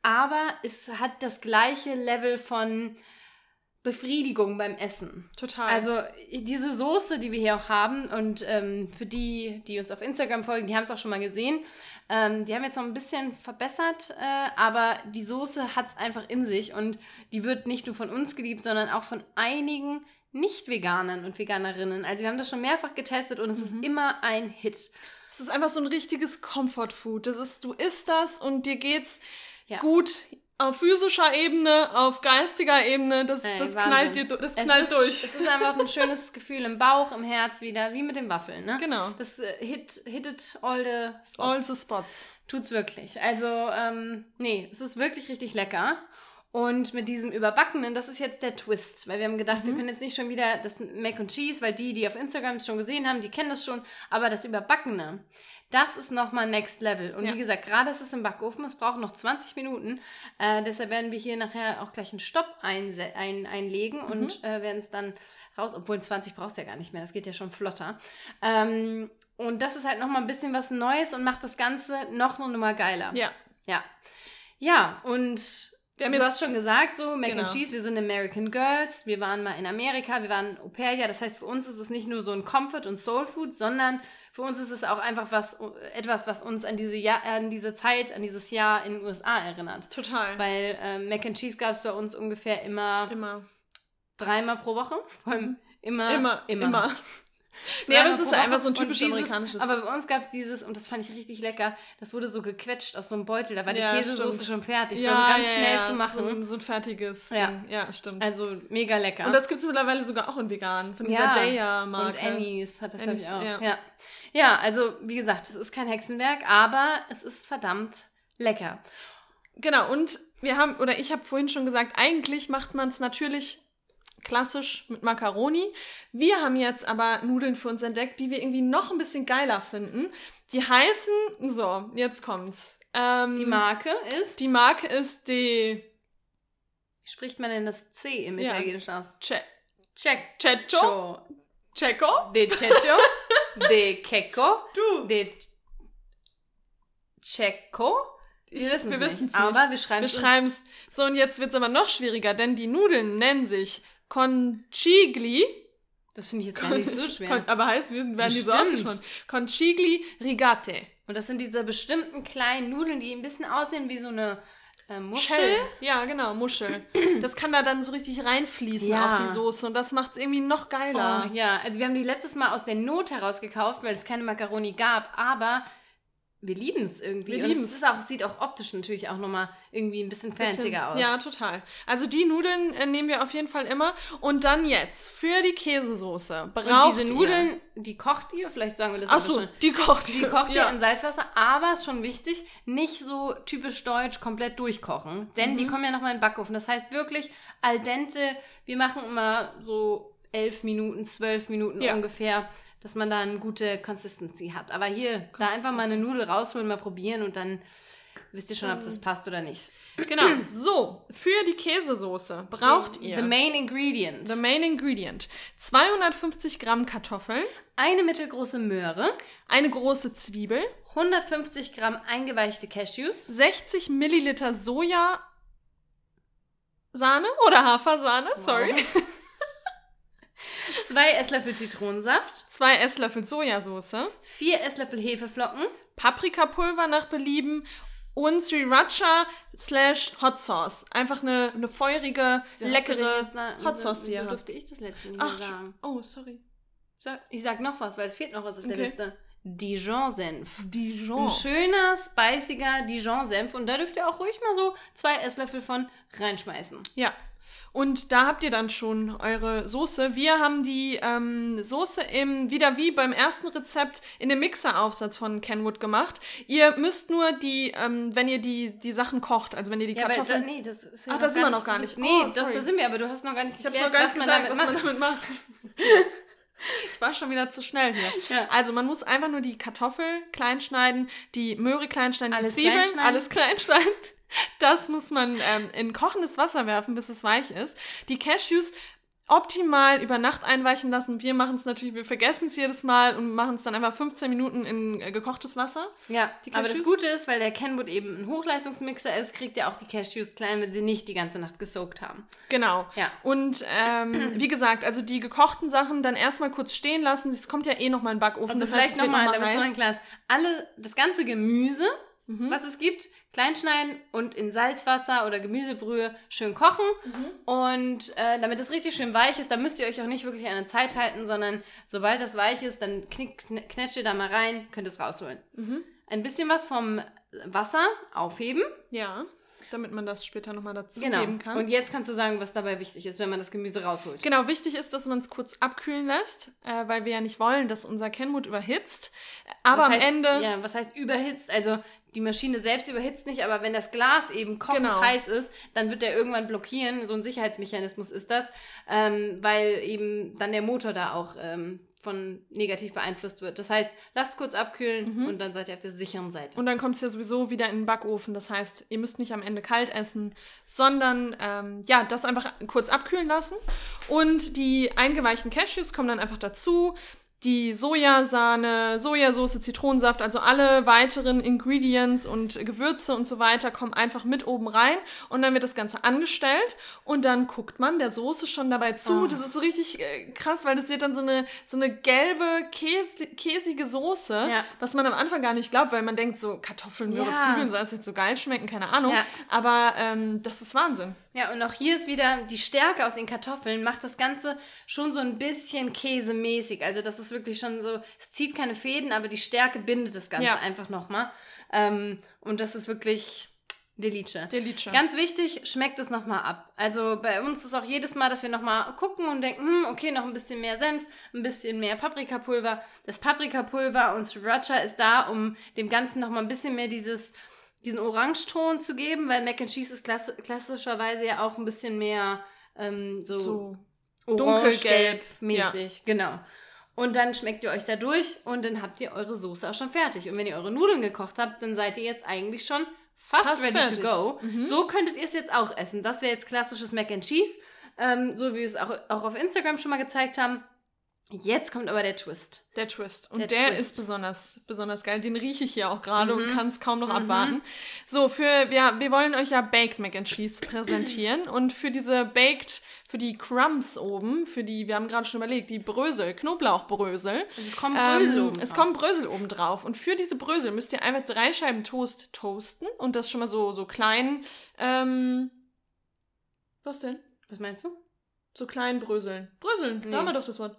aber es hat das gleiche Level von Befriedigung beim Essen. Total. Also diese Soße, die wir hier auch haben und ähm, für die, die uns auf Instagram folgen, die haben es auch schon mal gesehen. Ähm, die haben jetzt noch ein bisschen verbessert, äh, aber die Soße hat es einfach in sich und die wird nicht nur von uns geliebt, sondern auch von einigen Nicht-Veganern und Veganerinnen. Also wir haben das schon mehrfach getestet und es ist immer ein Hit. Es ist einfach so ein richtiges Comfort Food. Das ist, du isst das und dir geht's Ja. gut auf physischer Ebene, auf geistiger Ebene. Das, Ey, das Wahnsinn. knallt dir, das Es knallt ist, durch. Es ist einfach ein schönes Gefühl im Bauch, im Herz wieder, wie mit den Waffeln. Ne? Genau. Das äh, hit, hittet all the spots. All the spots. Tut's wirklich. Also, ähm, nee, es ist wirklich richtig lecker. Und mit diesem Überbackenen, das ist jetzt der Twist, weil wir haben gedacht, wir können jetzt nicht schon wieder das Mac and Cheese, weil die, die auf Instagram es schon gesehen haben, die kennen das schon, aber das Überbackene, das ist nochmal Next Level. Und Ja. wie gesagt, gerade ist es im Backofen, es braucht noch 20 Minuten. Äh, deshalb werden wir hier nachher auch gleich einen Stopp einse- ein, einlegen und äh, werden es dann raus, obwohl 20 brauchst du ja gar nicht mehr, das geht ja schon flotter. Ähm, und das ist halt nochmal ein bisschen was Neues und macht das Ganze noch eine Nummer geiler. Ja. Ja. Ja, und Wir haben du hast schon gesagt, so Mac and Genau. Cheese, wir sind American Girls, wir waren mal in Amerika, wir waren Au pair, ja, das heißt, für uns ist es nicht nur so ein Comfort und Soul Food, sondern für uns ist es auch einfach was, etwas, was uns an diese, Jahr, an diese Zeit, an dieses Jahr in den USA erinnert. Total. Weil äh, Mac and Cheese gab es bei uns ungefähr immer immer. dreimal pro Woche. Vor allem immer, Immer. Immer. Nee, aber es ist einfach so ein typisch dieses, amerikanisches- Aber bei uns gab es dieses, und das fand ich richtig lecker, das wurde so gequetscht aus so einem Beutel. Da war die Ja, Käsesoße stimmt. schon fertig. Das war so ganz schnell zu So machen. ein, so ein fertiges Ja. Ding. Ja, stimmt. Also mega lecker. Und das gibt es mittlerweile sogar auch in vegan, von dieser Ja. Daya-Marke. Und Annies hat das, glaube ich, auch. ja. Ja. ja. also wie gesagt, es ist kein Hexenwerk, aber es ist verdammt lecker. Genau, und wir haben, oder ich habe vorhin schon gesagt, eigentlich macht man es natürlich klassisch mit Macaroni. Wir haben jetzt aber Nudeln für uns entdeckt, die wir irgendwie noch ein bisschen geiler finden. Die heißen, so, jetzt kommt's. Ähm, Die Marke ist. die Marke ist die wie spricht man denn das C im Ja. Italienischen aus? Ce Check. Cecco? Cecco? De Cecco. de Checco. Du. De Cecco. Wir wissen es nicht, aber wir schreiben Wir es schreiben es. So, und jetzt wird es aber noch schwieriger, denn die Nudeln nennen sich Concigli. Das finde ich jetzt gar nicht so schwer. Kon aber heißt, wir werden die so ausgesprochen. Concigli Rigate. Und das sind diese bestimmten kleinen Nudeln, die ein bisschen aussehen wie so eine äh, Muschel. Shell. Ja, genau, Muschel. Das kann da dann so richtig reinfließen Ja. auf die Soße und das macht es irgendwie noch geiler. Oh, ja, also wir haben die letztes Mal aus der Not heraus gekauft, weil es keine Macaroni gab, aber wir lieben es irgendwie. Wir Und lieben's. es auch, sieht auch optisch natürlich auch nochmal irgendwie ein bisschen fancier aus. Ja, total. Also die Nudeln äh, nehmen wir auf jeden Fall immer. Und dann jetzt für die Käsesoße braucht Und diese ihr- Nudeln, die kocht ihr, vielleicht sagen wir das Ach aber so, schon. die kocht Die ihr. kocht ihr ja. in Salzwasser, aber ist schon wichtig, nicht so typisch deutsch komplett durchkochen. Denn Mhm. die kommen ja nochmal in den Backofen. Das heißt wirklich al dente, wir machen immer so elf Minuten, zwölf Minuten Ja. ungefähr, dass man da eine gute Consistency hat. Aber hier, da einfach mal eine Nudel rausholen, mal probieren und dann wisst ihr schon, ob Mhm. das passt oder nicht. Genau. So, für die Käsesoße braucht ihr The main ingredient. the main ingredient 250 Gramm Kartoffeln, eine mittelgroße Möhre, eine große Zwiebel, 150 Gramm eingeweichte Cashews, 60 Milliliter Soja Sahne oder Hafersahne, sorry, zwei Esslöffel Zitronensaft, zwei Esslöffel Sojasauce, vier Esslöffel Hefeflocken, Paprikapulver nach Belieben und Sriracha slash Hot Sauce. Einfach eine, eine feurige, Wieso leckere Hot Sauce, die ihr habt. durfte ich das letzte nicht Ach, mehr sagen? oh, sorry. Sag- Ich sag noch was, weil es fehlt noch was auf der Okay. Liste. Dijon-Senf. Dijon. Ein schöner, spiciger Dijon-Senf. Und da dürft ihr auch ruhig mal so zwei Esslöffel von reinschmeißen. Ja. Und da habt ihr dann schon eure Soße. Wir haben die ähm, Soße im, wieder wie beim ersten Rezept in dem Mixeraufsatz von Kenwood gemacht. Ihr müsst nur die, ähm, wenn ihr die, die Sachen kocht, also wenn ihr die Ja, aber da, Kartoffeln... nee, das ist Ach, da sind wir noch gar nicht. bist- Oh, Nee, doch, sorry. da sind wir, aber du hast noch gar nicht ich hab's erklärt, noch gar nicht was man gesagt, damit was man damit macht. Ich war schon wieder zu schnell hier. Ja. Also man muss einfach nur die Kartoffel klein schneiden, die Möhre klein schneiden, Alles die Zwiebeln, klein alles klein schneiden. Das muss man ähm, in kochendes Wasser werfen, bis es weich ist. Die Cashews optimal über Nacht einweichen lassen. Wir machen es natürlich, wir vergessen es jedes Mal und machen es dann einfach 15 Minuten in äh, gekochtes Wasser. Ja, Die aber das? Gute ist, weil der Kenwood eben ein Hochleistungsmixer ist, kriegt ihr auch die Cashews klein, wenn sie nicht die ganze Nacht gesoakt haben. Genau. Ja. Und ähm, wie gesagt, also die gekochten Sachen dann erstmal kurz stehen lassen. Es kommt ja eh nochmal in den Backofen. Also das vielleicht nochmal, noch damit so heiß. ein Glas. Alle, das ganze Gemüse, Mhm. was es gibt, kleinschneiden und in Salzwasser oder Gemüsebrühe schön kochen. Mhm. Und äh, damit es richtig schön weich ist, da müsst ihr euch auch nicht wirklich an eine Zeit halten, sondern sobald das weich ist, dann knick, kn- knetscht ihr da mal rein, könnt es rausholen. Mhm. Ein bisschen was vom Wasser aufheben. Ja, damit man das später nochmal dazu Genau. geben kann. Und jetzt kannst du sagen, was dabei wichtig ist, wenn man das Gemüse rausholt. Genau, wichtig ist, dass man es kurz abkühlen lässt, äh, weil wir ja nicht wollen, dass unser Kenwood überhitzt. Aber Was am heißt, Ende, Ja, was heißt überhitzt? Also die Maschine selbst überhitzt nicht, aber wenn das Glas eben kochend Genau. heiß ist, dann wird der irgendwann blockieren. So ein Sicherheitsmechanismus ist das, ähm, weil eben dann der Motor da auch ähm, von negativ beeinflusst wird. Das heißt, lasst kurz abkühlen Mhm. und dann seid ihr auf der sicheren Seite. und dann kommt es ja sowieso wieder in den Backofen. Das heißt, ihr müsst nicht am Ende kalt essen, sondern ähm, ja, das einfach kurz abkühlen lassen. Und die eingeweichten Cashews kommen dann einfach dazu. Die Sojasahne, Sojasauce, Zitronensaft, also alle weiteren Ingredients und Gewürze und so weiter kommen einfach mit oben rein und dann wird das Ganze angestellt und dann guckt man der Soße schon dabei zu. Oh. Das ist so richtig äh, krass, weil das wird dann so eine, so eine gelbe, käse, käsige Soße, Ja. was man am Anfang gar nicht glaubt, weil man denkt so Kartoffeln, Möhre, Ja. Zwiebeln, soll das jetzt so geil schmecken, keine Ahnung. Ja. Aber ähm, das ist Wahnsinn. Ja, und auch hier ist wieder die Stärke aus den Kartoffeln, macht das Ganze schon so ein bisschen käsemäßig. Also das ist wirklich schon so, es zieht keine Fäden, aber die Stärke bindet das Ganze Ja. einfach nochmal. Ähm, und das ist wirklich Delice. Delice. Ganz wichtig, schmeckt es nochmal ab. Also bei uns ist auch jedes Mal, dass wir nochmal gucken und denken, hm, okay, noch ein bisschen mehr Senf, ein bisschen mehr Paprikapulver. Das Paprikapulver und Sriracha ist da, um dem Ganzen nochmal ein bisschen mehr dieses, diesen Orangeton zu geben, weil Mac and Cheese ist klass klassischerweise ja auch ein bisschen mehr ähm, so, So. dunkelgelb, mäßig. Genau. Und dann schmeckt ihr euch da durch und dann habt ihr eure Soße auch schon fertig. Und wenn ihr eure Nudeln gekocht habt, dann seid ihr jetzt eigentlich schon fast, Fast ready fertig. to go. Mhm. So könntet ihr es jetzt auch essen. Das wäre jetzt klassisches Mac and Cheese, ähm, so wie wir es auch, auch auf Instagram schon mal gezeigt haben. Jetzt kommt aber der Twist. Der Twist. Und Der der, Twist. ist besonders, besonders geil. Den rieche ich hier auch gerade und Mhm. kann es kaum noch abwarten. So, für, ja, wir wollen euch ja Baked Mac and Cheese präsentieren. und für diese Baked, für die Crumbs oben, für die, wir haben gerade schon überlegt, die Brösel, Knoblauchbrösel. Also es kommen Brösel Ähm, oben es drauf. kommen Brösel oben drauf. Und für diese Brösel müsst ihr einfach drei Scheiben Toast toasten und das schon mal so, so klein. Ähm, was denn? Was meinst du? So klein bröseln. Bröseln, Nee. da haben wir doch das Wort.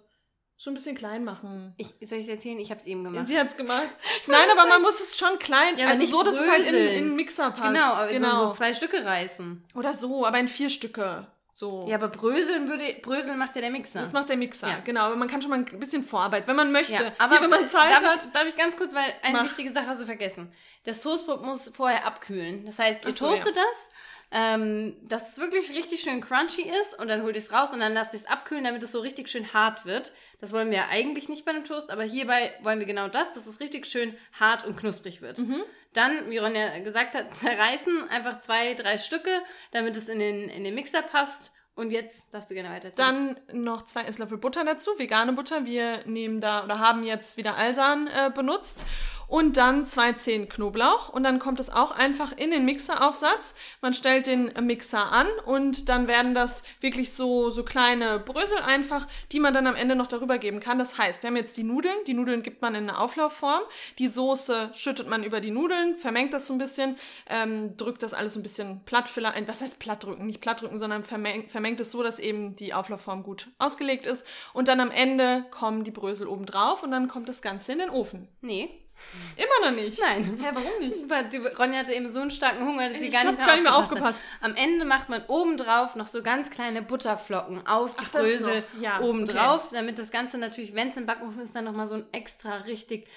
So ein bisschen klein machen. Ich, soll ich es erzählen? Ich habe es eben gemacht. Sie hat's gemacht. Nein, aber man muss es schon klein, Ja, also nicht so, dass es halt in, bröseln. in einen Mixer passt. Genau, aber genau. So, so zwei Stücke reißen. Oder so, aber in vier Stücke. So. Ja, aber Bröseln würde Bröseln macht ja der Mixer. Das macht der Mixer, Ja. genau. Aber man kann schon mal ein bisschen Vorarbeit, wenn man möchte. Ja, aber Hier, wenn man Zeit darf hat. Ich, darf ich ganz kurz, weil eine Mach. wichtige Sache hast du vergessen. Das Toastbrot muss vorher abkühlen. Das heißt, ihr Ach so, toastet das, ähm, dass es wirklich richtig schön crunchy ist und dann holt ihr es raus und dann lasst ihr es abkühlen, damit es so richtig schön hart wird. Das wollen wir ja eigentlich nicht bei einem Toast, aber hierbei wollen wir genau das, dass es richtig schön hart und knusprig wird. Mhm. Dann, wie Ronja gesagt hat, zerreißen einfach zwei, drei Stücke, damit es in den, in den Mixer passt. Und jetzt darfst du gerne weitererzählen. Dann noch zwei Esslöffel Butter dazu, vegane Butter. Wir nehmen da oder haben jetzt wieder Alsan äh, benutzt. Und dann zwei Zehen Knoblauch. Und dann kommt es auch einfach in den Mixeraufsatz. Man stellt den Mixer an und dann werden das wirklich so, so kleine Brösel einfach, die man dann am Ende noch darüber geben kann. Das heißt, wir haben jetzt die Nudeln. Die Nudeln gibt man in eine Auflaufform. Die Soße schüttet man über die Nudeln, vermengt das so ein bisschen, ähm, drückt das alles so ein bisschen platt vielleicht. Was heißt platt drücken? Nicht platt drücken, sondern vermengt, vermengt es so, dass eben die Auflaufform gut ausgelegt ist. Und dann am Ende kommen die Brösel oben drauf und dann kommt das Ganze in den Ofen. Nee. Immer noch nicht. Nein. Hä, warum nicht? Weil die Ronja hatte eben so einen starken Hunger, dass sie gar nicht mehr, gar nicht mehr aufgepasst Hat. Am Ende macht man obendrauf noch so ganz kleine Butterflocken auf die Ach, Brösel. Ja, obendrauf, damit das Ganze natürlich, wenn es im Backofen ist, dann nochmal so einen extra richtig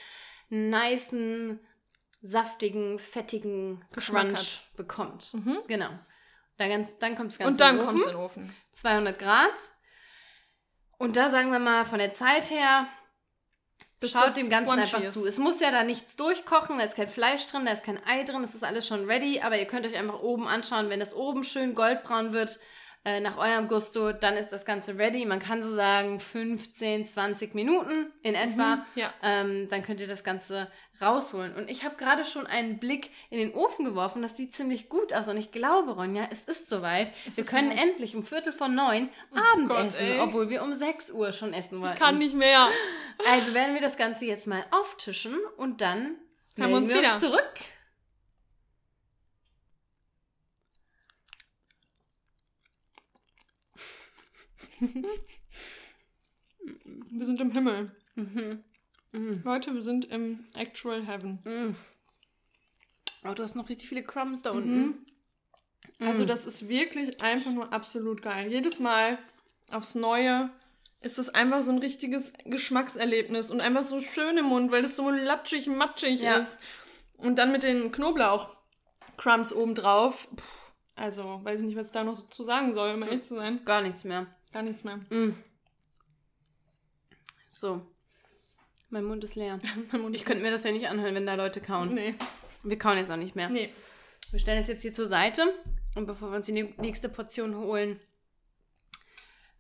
nicen, saftigen, fettigen Geschmack Crunch bekommt. Mhm. Genau. Dann, ganz, dann kommt das Ganze Und dann kommt es in den Ofen. 200 Grad. Und da sagen wir mal von der Zeit her, Bis Schaut dem Ganzen einfach zu. Es muss ja da nichts durchkochen, da ist kein Fleisch drin, da ist kein Ei drin, das ist alles schon ready, aber ihr könnt euch einfach oben anschauen, wenn das oben schön goldbraun wird, äh, nach eurem Gusto, dann ist das Ganze ready. Man kann so sagen 15, 20 Minuten in etwa. Mhm, ja. Ähm, dann könnt ihr das Ganze rausholen. Und ich habe gerade schon einen Blick in den Ofen geworfen, das sieht ziemlich gut aus. Und ich glaube, Ronja, es ist soweit. Es wir ist können soweit. endlich um Viertel vor neun Gott, Abendessen, obwohl wir um 6 Uhr schon essen wollten. Kann nicht mehr. Also werden wir das Ganze jetzt mal auftischen und dann Hören wir uns wir wieder. uns zurück. Wir sind im Himmel. Mhm. Mhm. Leute, wir sind im Actual Heaven. Mhm. Oh, du hast noch richtig viele Crumbs da Mhm. unten. Also das ist wirklich einfach nur absolut geil. Jedes Mal aufs Neue ist das einfach so ein richtiges Geschmackserlebnis und einfach so schön im Mund, weil das so latschig, matschig Ja. ist. Und dann mit den Knoblauch-Crumbs obendrauf. Puh, also, weiß ich nicht, was ich da noch so zu sagen soll, um ehrlich zu sein. Gar nichts mehr. Gar nichts mehr. Mhm. So. Mein Mund ist leer. Mund Ich könnte mir das ja nicht anhören, wenn da Leute kauen. Nee. Wir kauen jetzt auch nicht mehr. Nee. Wir stellen es jetzt hier zur Seite. Und bevor wir uns die nä- nächste Portion holen,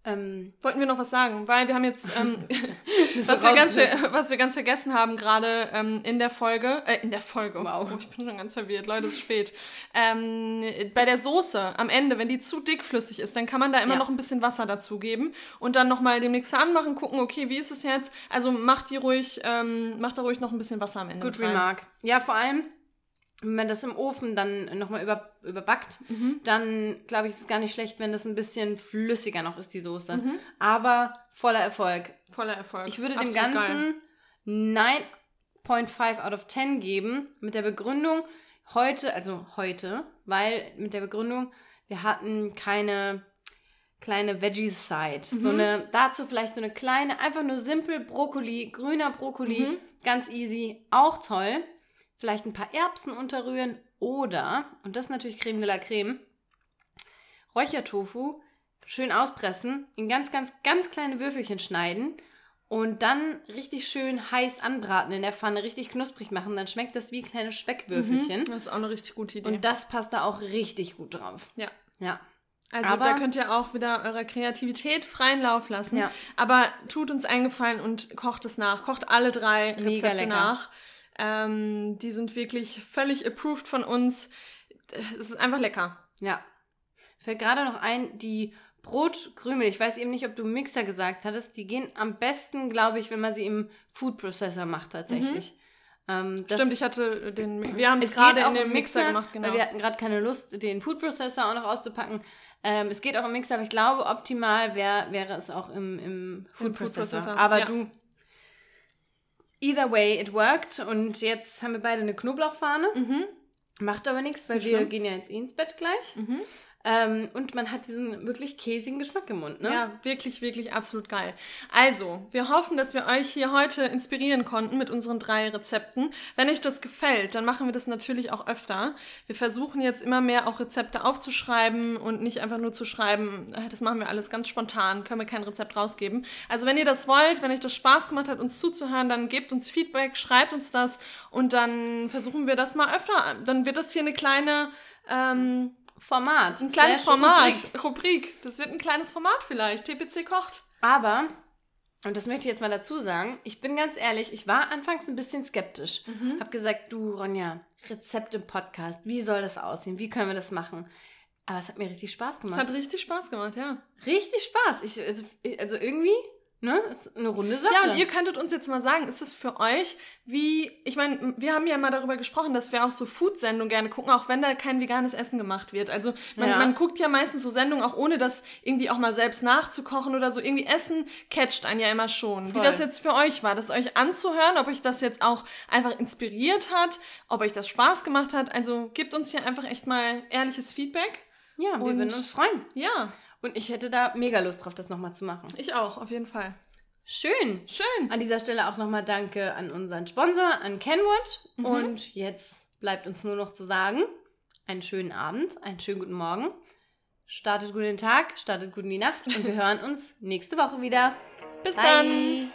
ähm, Wollten wir noch was sagen? Weil wir haben jetzt, ähm, was, wir ganz, was wir ganz vergessen haben gerade ähm, in der Folge, äh, in der Folge, Wow. oh, ich bin schon ganz verwirrt, Leute, es ist spät. Ähm, bei der Soße am Ende, wenn die zu dickflüssig ist, dann kann man da immer Ja. noch ein bisschen Wasser dazugeben und dann nochmal den Mixer anmachen, gucken, okay, wie ist es jetzt? Also macht die ruhig, ähm, macht da ruhig noch ein bisschen Wasser am Ende. Good remark. Ja, vor allem, wenn man das im Ofen dann nochmal über, überbackt, Mhm. dann glaube ich, ist es gar nicht schlecht, wenn das ein bisschen flüssiger noch ist, die Soße. Aber voller Erfolg. Voller Erfolg. Ich würde dem Mhm. Absolut geil. Ganzen 9.5 out of 10 geben, mit der Begründung, heute, also heute, weil mit der Begründung, wir hatten keine kleine Veggie-Side. So eine, dazu vielleicht so eine kleine, einfach nur simpel Brokkoli, grüner Brokkoli, ganz easy, auch toll. Vielleicht ein paar Erbsen unterrühren oder, und das ist natürlich Creme de la Creme, Räuchertofu schön auspressen, in ganz, ganz, ganz kleine Würfelchen schneiden und dann richtig schön heiß anbraten in der Pfanne, richtig knusprig machen. Dann schmeckt das wie kleine Speckwürfelchen. Das ist auch eine richtig gute Idee. Und das passt da auch richtig gut drauf. ja. Ja. Also Aber- da könnt ihr auch wieder eurer Kreativität freien Lauf lassen. Ja. Aber tut uns einen Gefallen und kocht es nach. Kocht alle drei Rezepte nach. Ähm, die sind wirklich völlig approved von uns. Es ist einfach lecker. Ja. Fällt gerade noch ein, die Brotkrümel, ich weiß eben nicht, ob du Mixer gesagt hattest, die gehen am besten, glaube ich, wenn man sie im Food Processor macht tatsächlich. Ähm, das- Stimmt, ich hatte den. Wir haben es gerade in dem im Mixer, gemacht, genau. Weil wir hatten gerade keine Lust, den Food Processor auch noch auszupacken. Ähm, es geht auch im Mixer, aber ich glaube, optimal wär, wäre es auch im, im Food, Food Processor. Processor, Aber ja. du, either way, it worked. Und jetzt haben wir beide eine Knoblauchfahne. Macht aber nichts, weil wir schlimm. gehen ja jetzt eh ins Bett gleich. Ähm, und man hat diesen wirklich käsigen Geschmack im Mund, ne? Ja, wirklich, wirklich absolut geil. Also, wir hoffen, dass wir euch hier heute inspirieren konnten mit unseren drei Rezepten. Wenn euch das gefällt, dann machen wir das natürlich auch öfter. Wir versuchen jetzt immer mehr auch Rezepte aufzuschreiben und nicht einfach nur zu schreiben, äh, das machen wir alles ganz spontan, können wir kein Rezept rausgeben. Also, wenn ihr das wollt, wenn euch das Spaß gemacht hat, uns zuzuhören, dann gebt uns Feedback, schreibt uns das und dann versuchen wir das mal öfter. Dann wird das hier eine kleine, ähm, Format. ein kleines Format, Rubrik. Rubrik. Das wird ein kleines Format vielleicht. TPC kocht. Aber, und das möchte ich jetzt mal dazu sagen, ich bin ganz ehrlich, ich war anfangs ein bisschen skeptisch. Mhm. Hab gesagt, du Ronja, Rezept im Podcast, wie soll das aussehen? Wie können wir das machen? Aber es hat mir richtig Spaß Es gemacht. hat richtig Spaß gemacht, ja. richtig Spaß. Ich, also, also irgendwie, ne, ist eine runde Sache. Ja, und ihr könntet uns jetzt mal sagen, ist es für euch wie, ich meine, wir haben ja mal darüber gesprochen, dass wir auch so Food-Sendungen gerne gucken, auch wenn da kein veganes Essen gemacht wird. Also man, Ja. man guckt ja meistens so Sendungen auch ohne das irgendwie auch mal selbst nachzukochen oder so. Irgendwie Essen catcht einen ja immer schon. Wie Voll. das jetzt für euch war, das euch anzuhören, ob euch das jetzt auch einfach inspiriert hat, ob euch das Spaß gemacht hat. Also gebt uns hier einfach echt mal ehrliches Feedback. ja, wir und- würden uns freuen. Ja, Und ich hätte da mega Lust drauf, das nochmal zu machen. ich auch, auf jeden Fall. Schön. Schön. An dieser Stelle auch nochmal Danke an unseren Sponsor, an Kenwood. Mhm. Und jetzt bleibt uns nur noch zu sagen, einen schönen Abend, einen schönen guten Morgen. Startet gut den Tag, startet gut in die Nacht und wir hören uns nächste Woche wieder. Bis Bye. dann.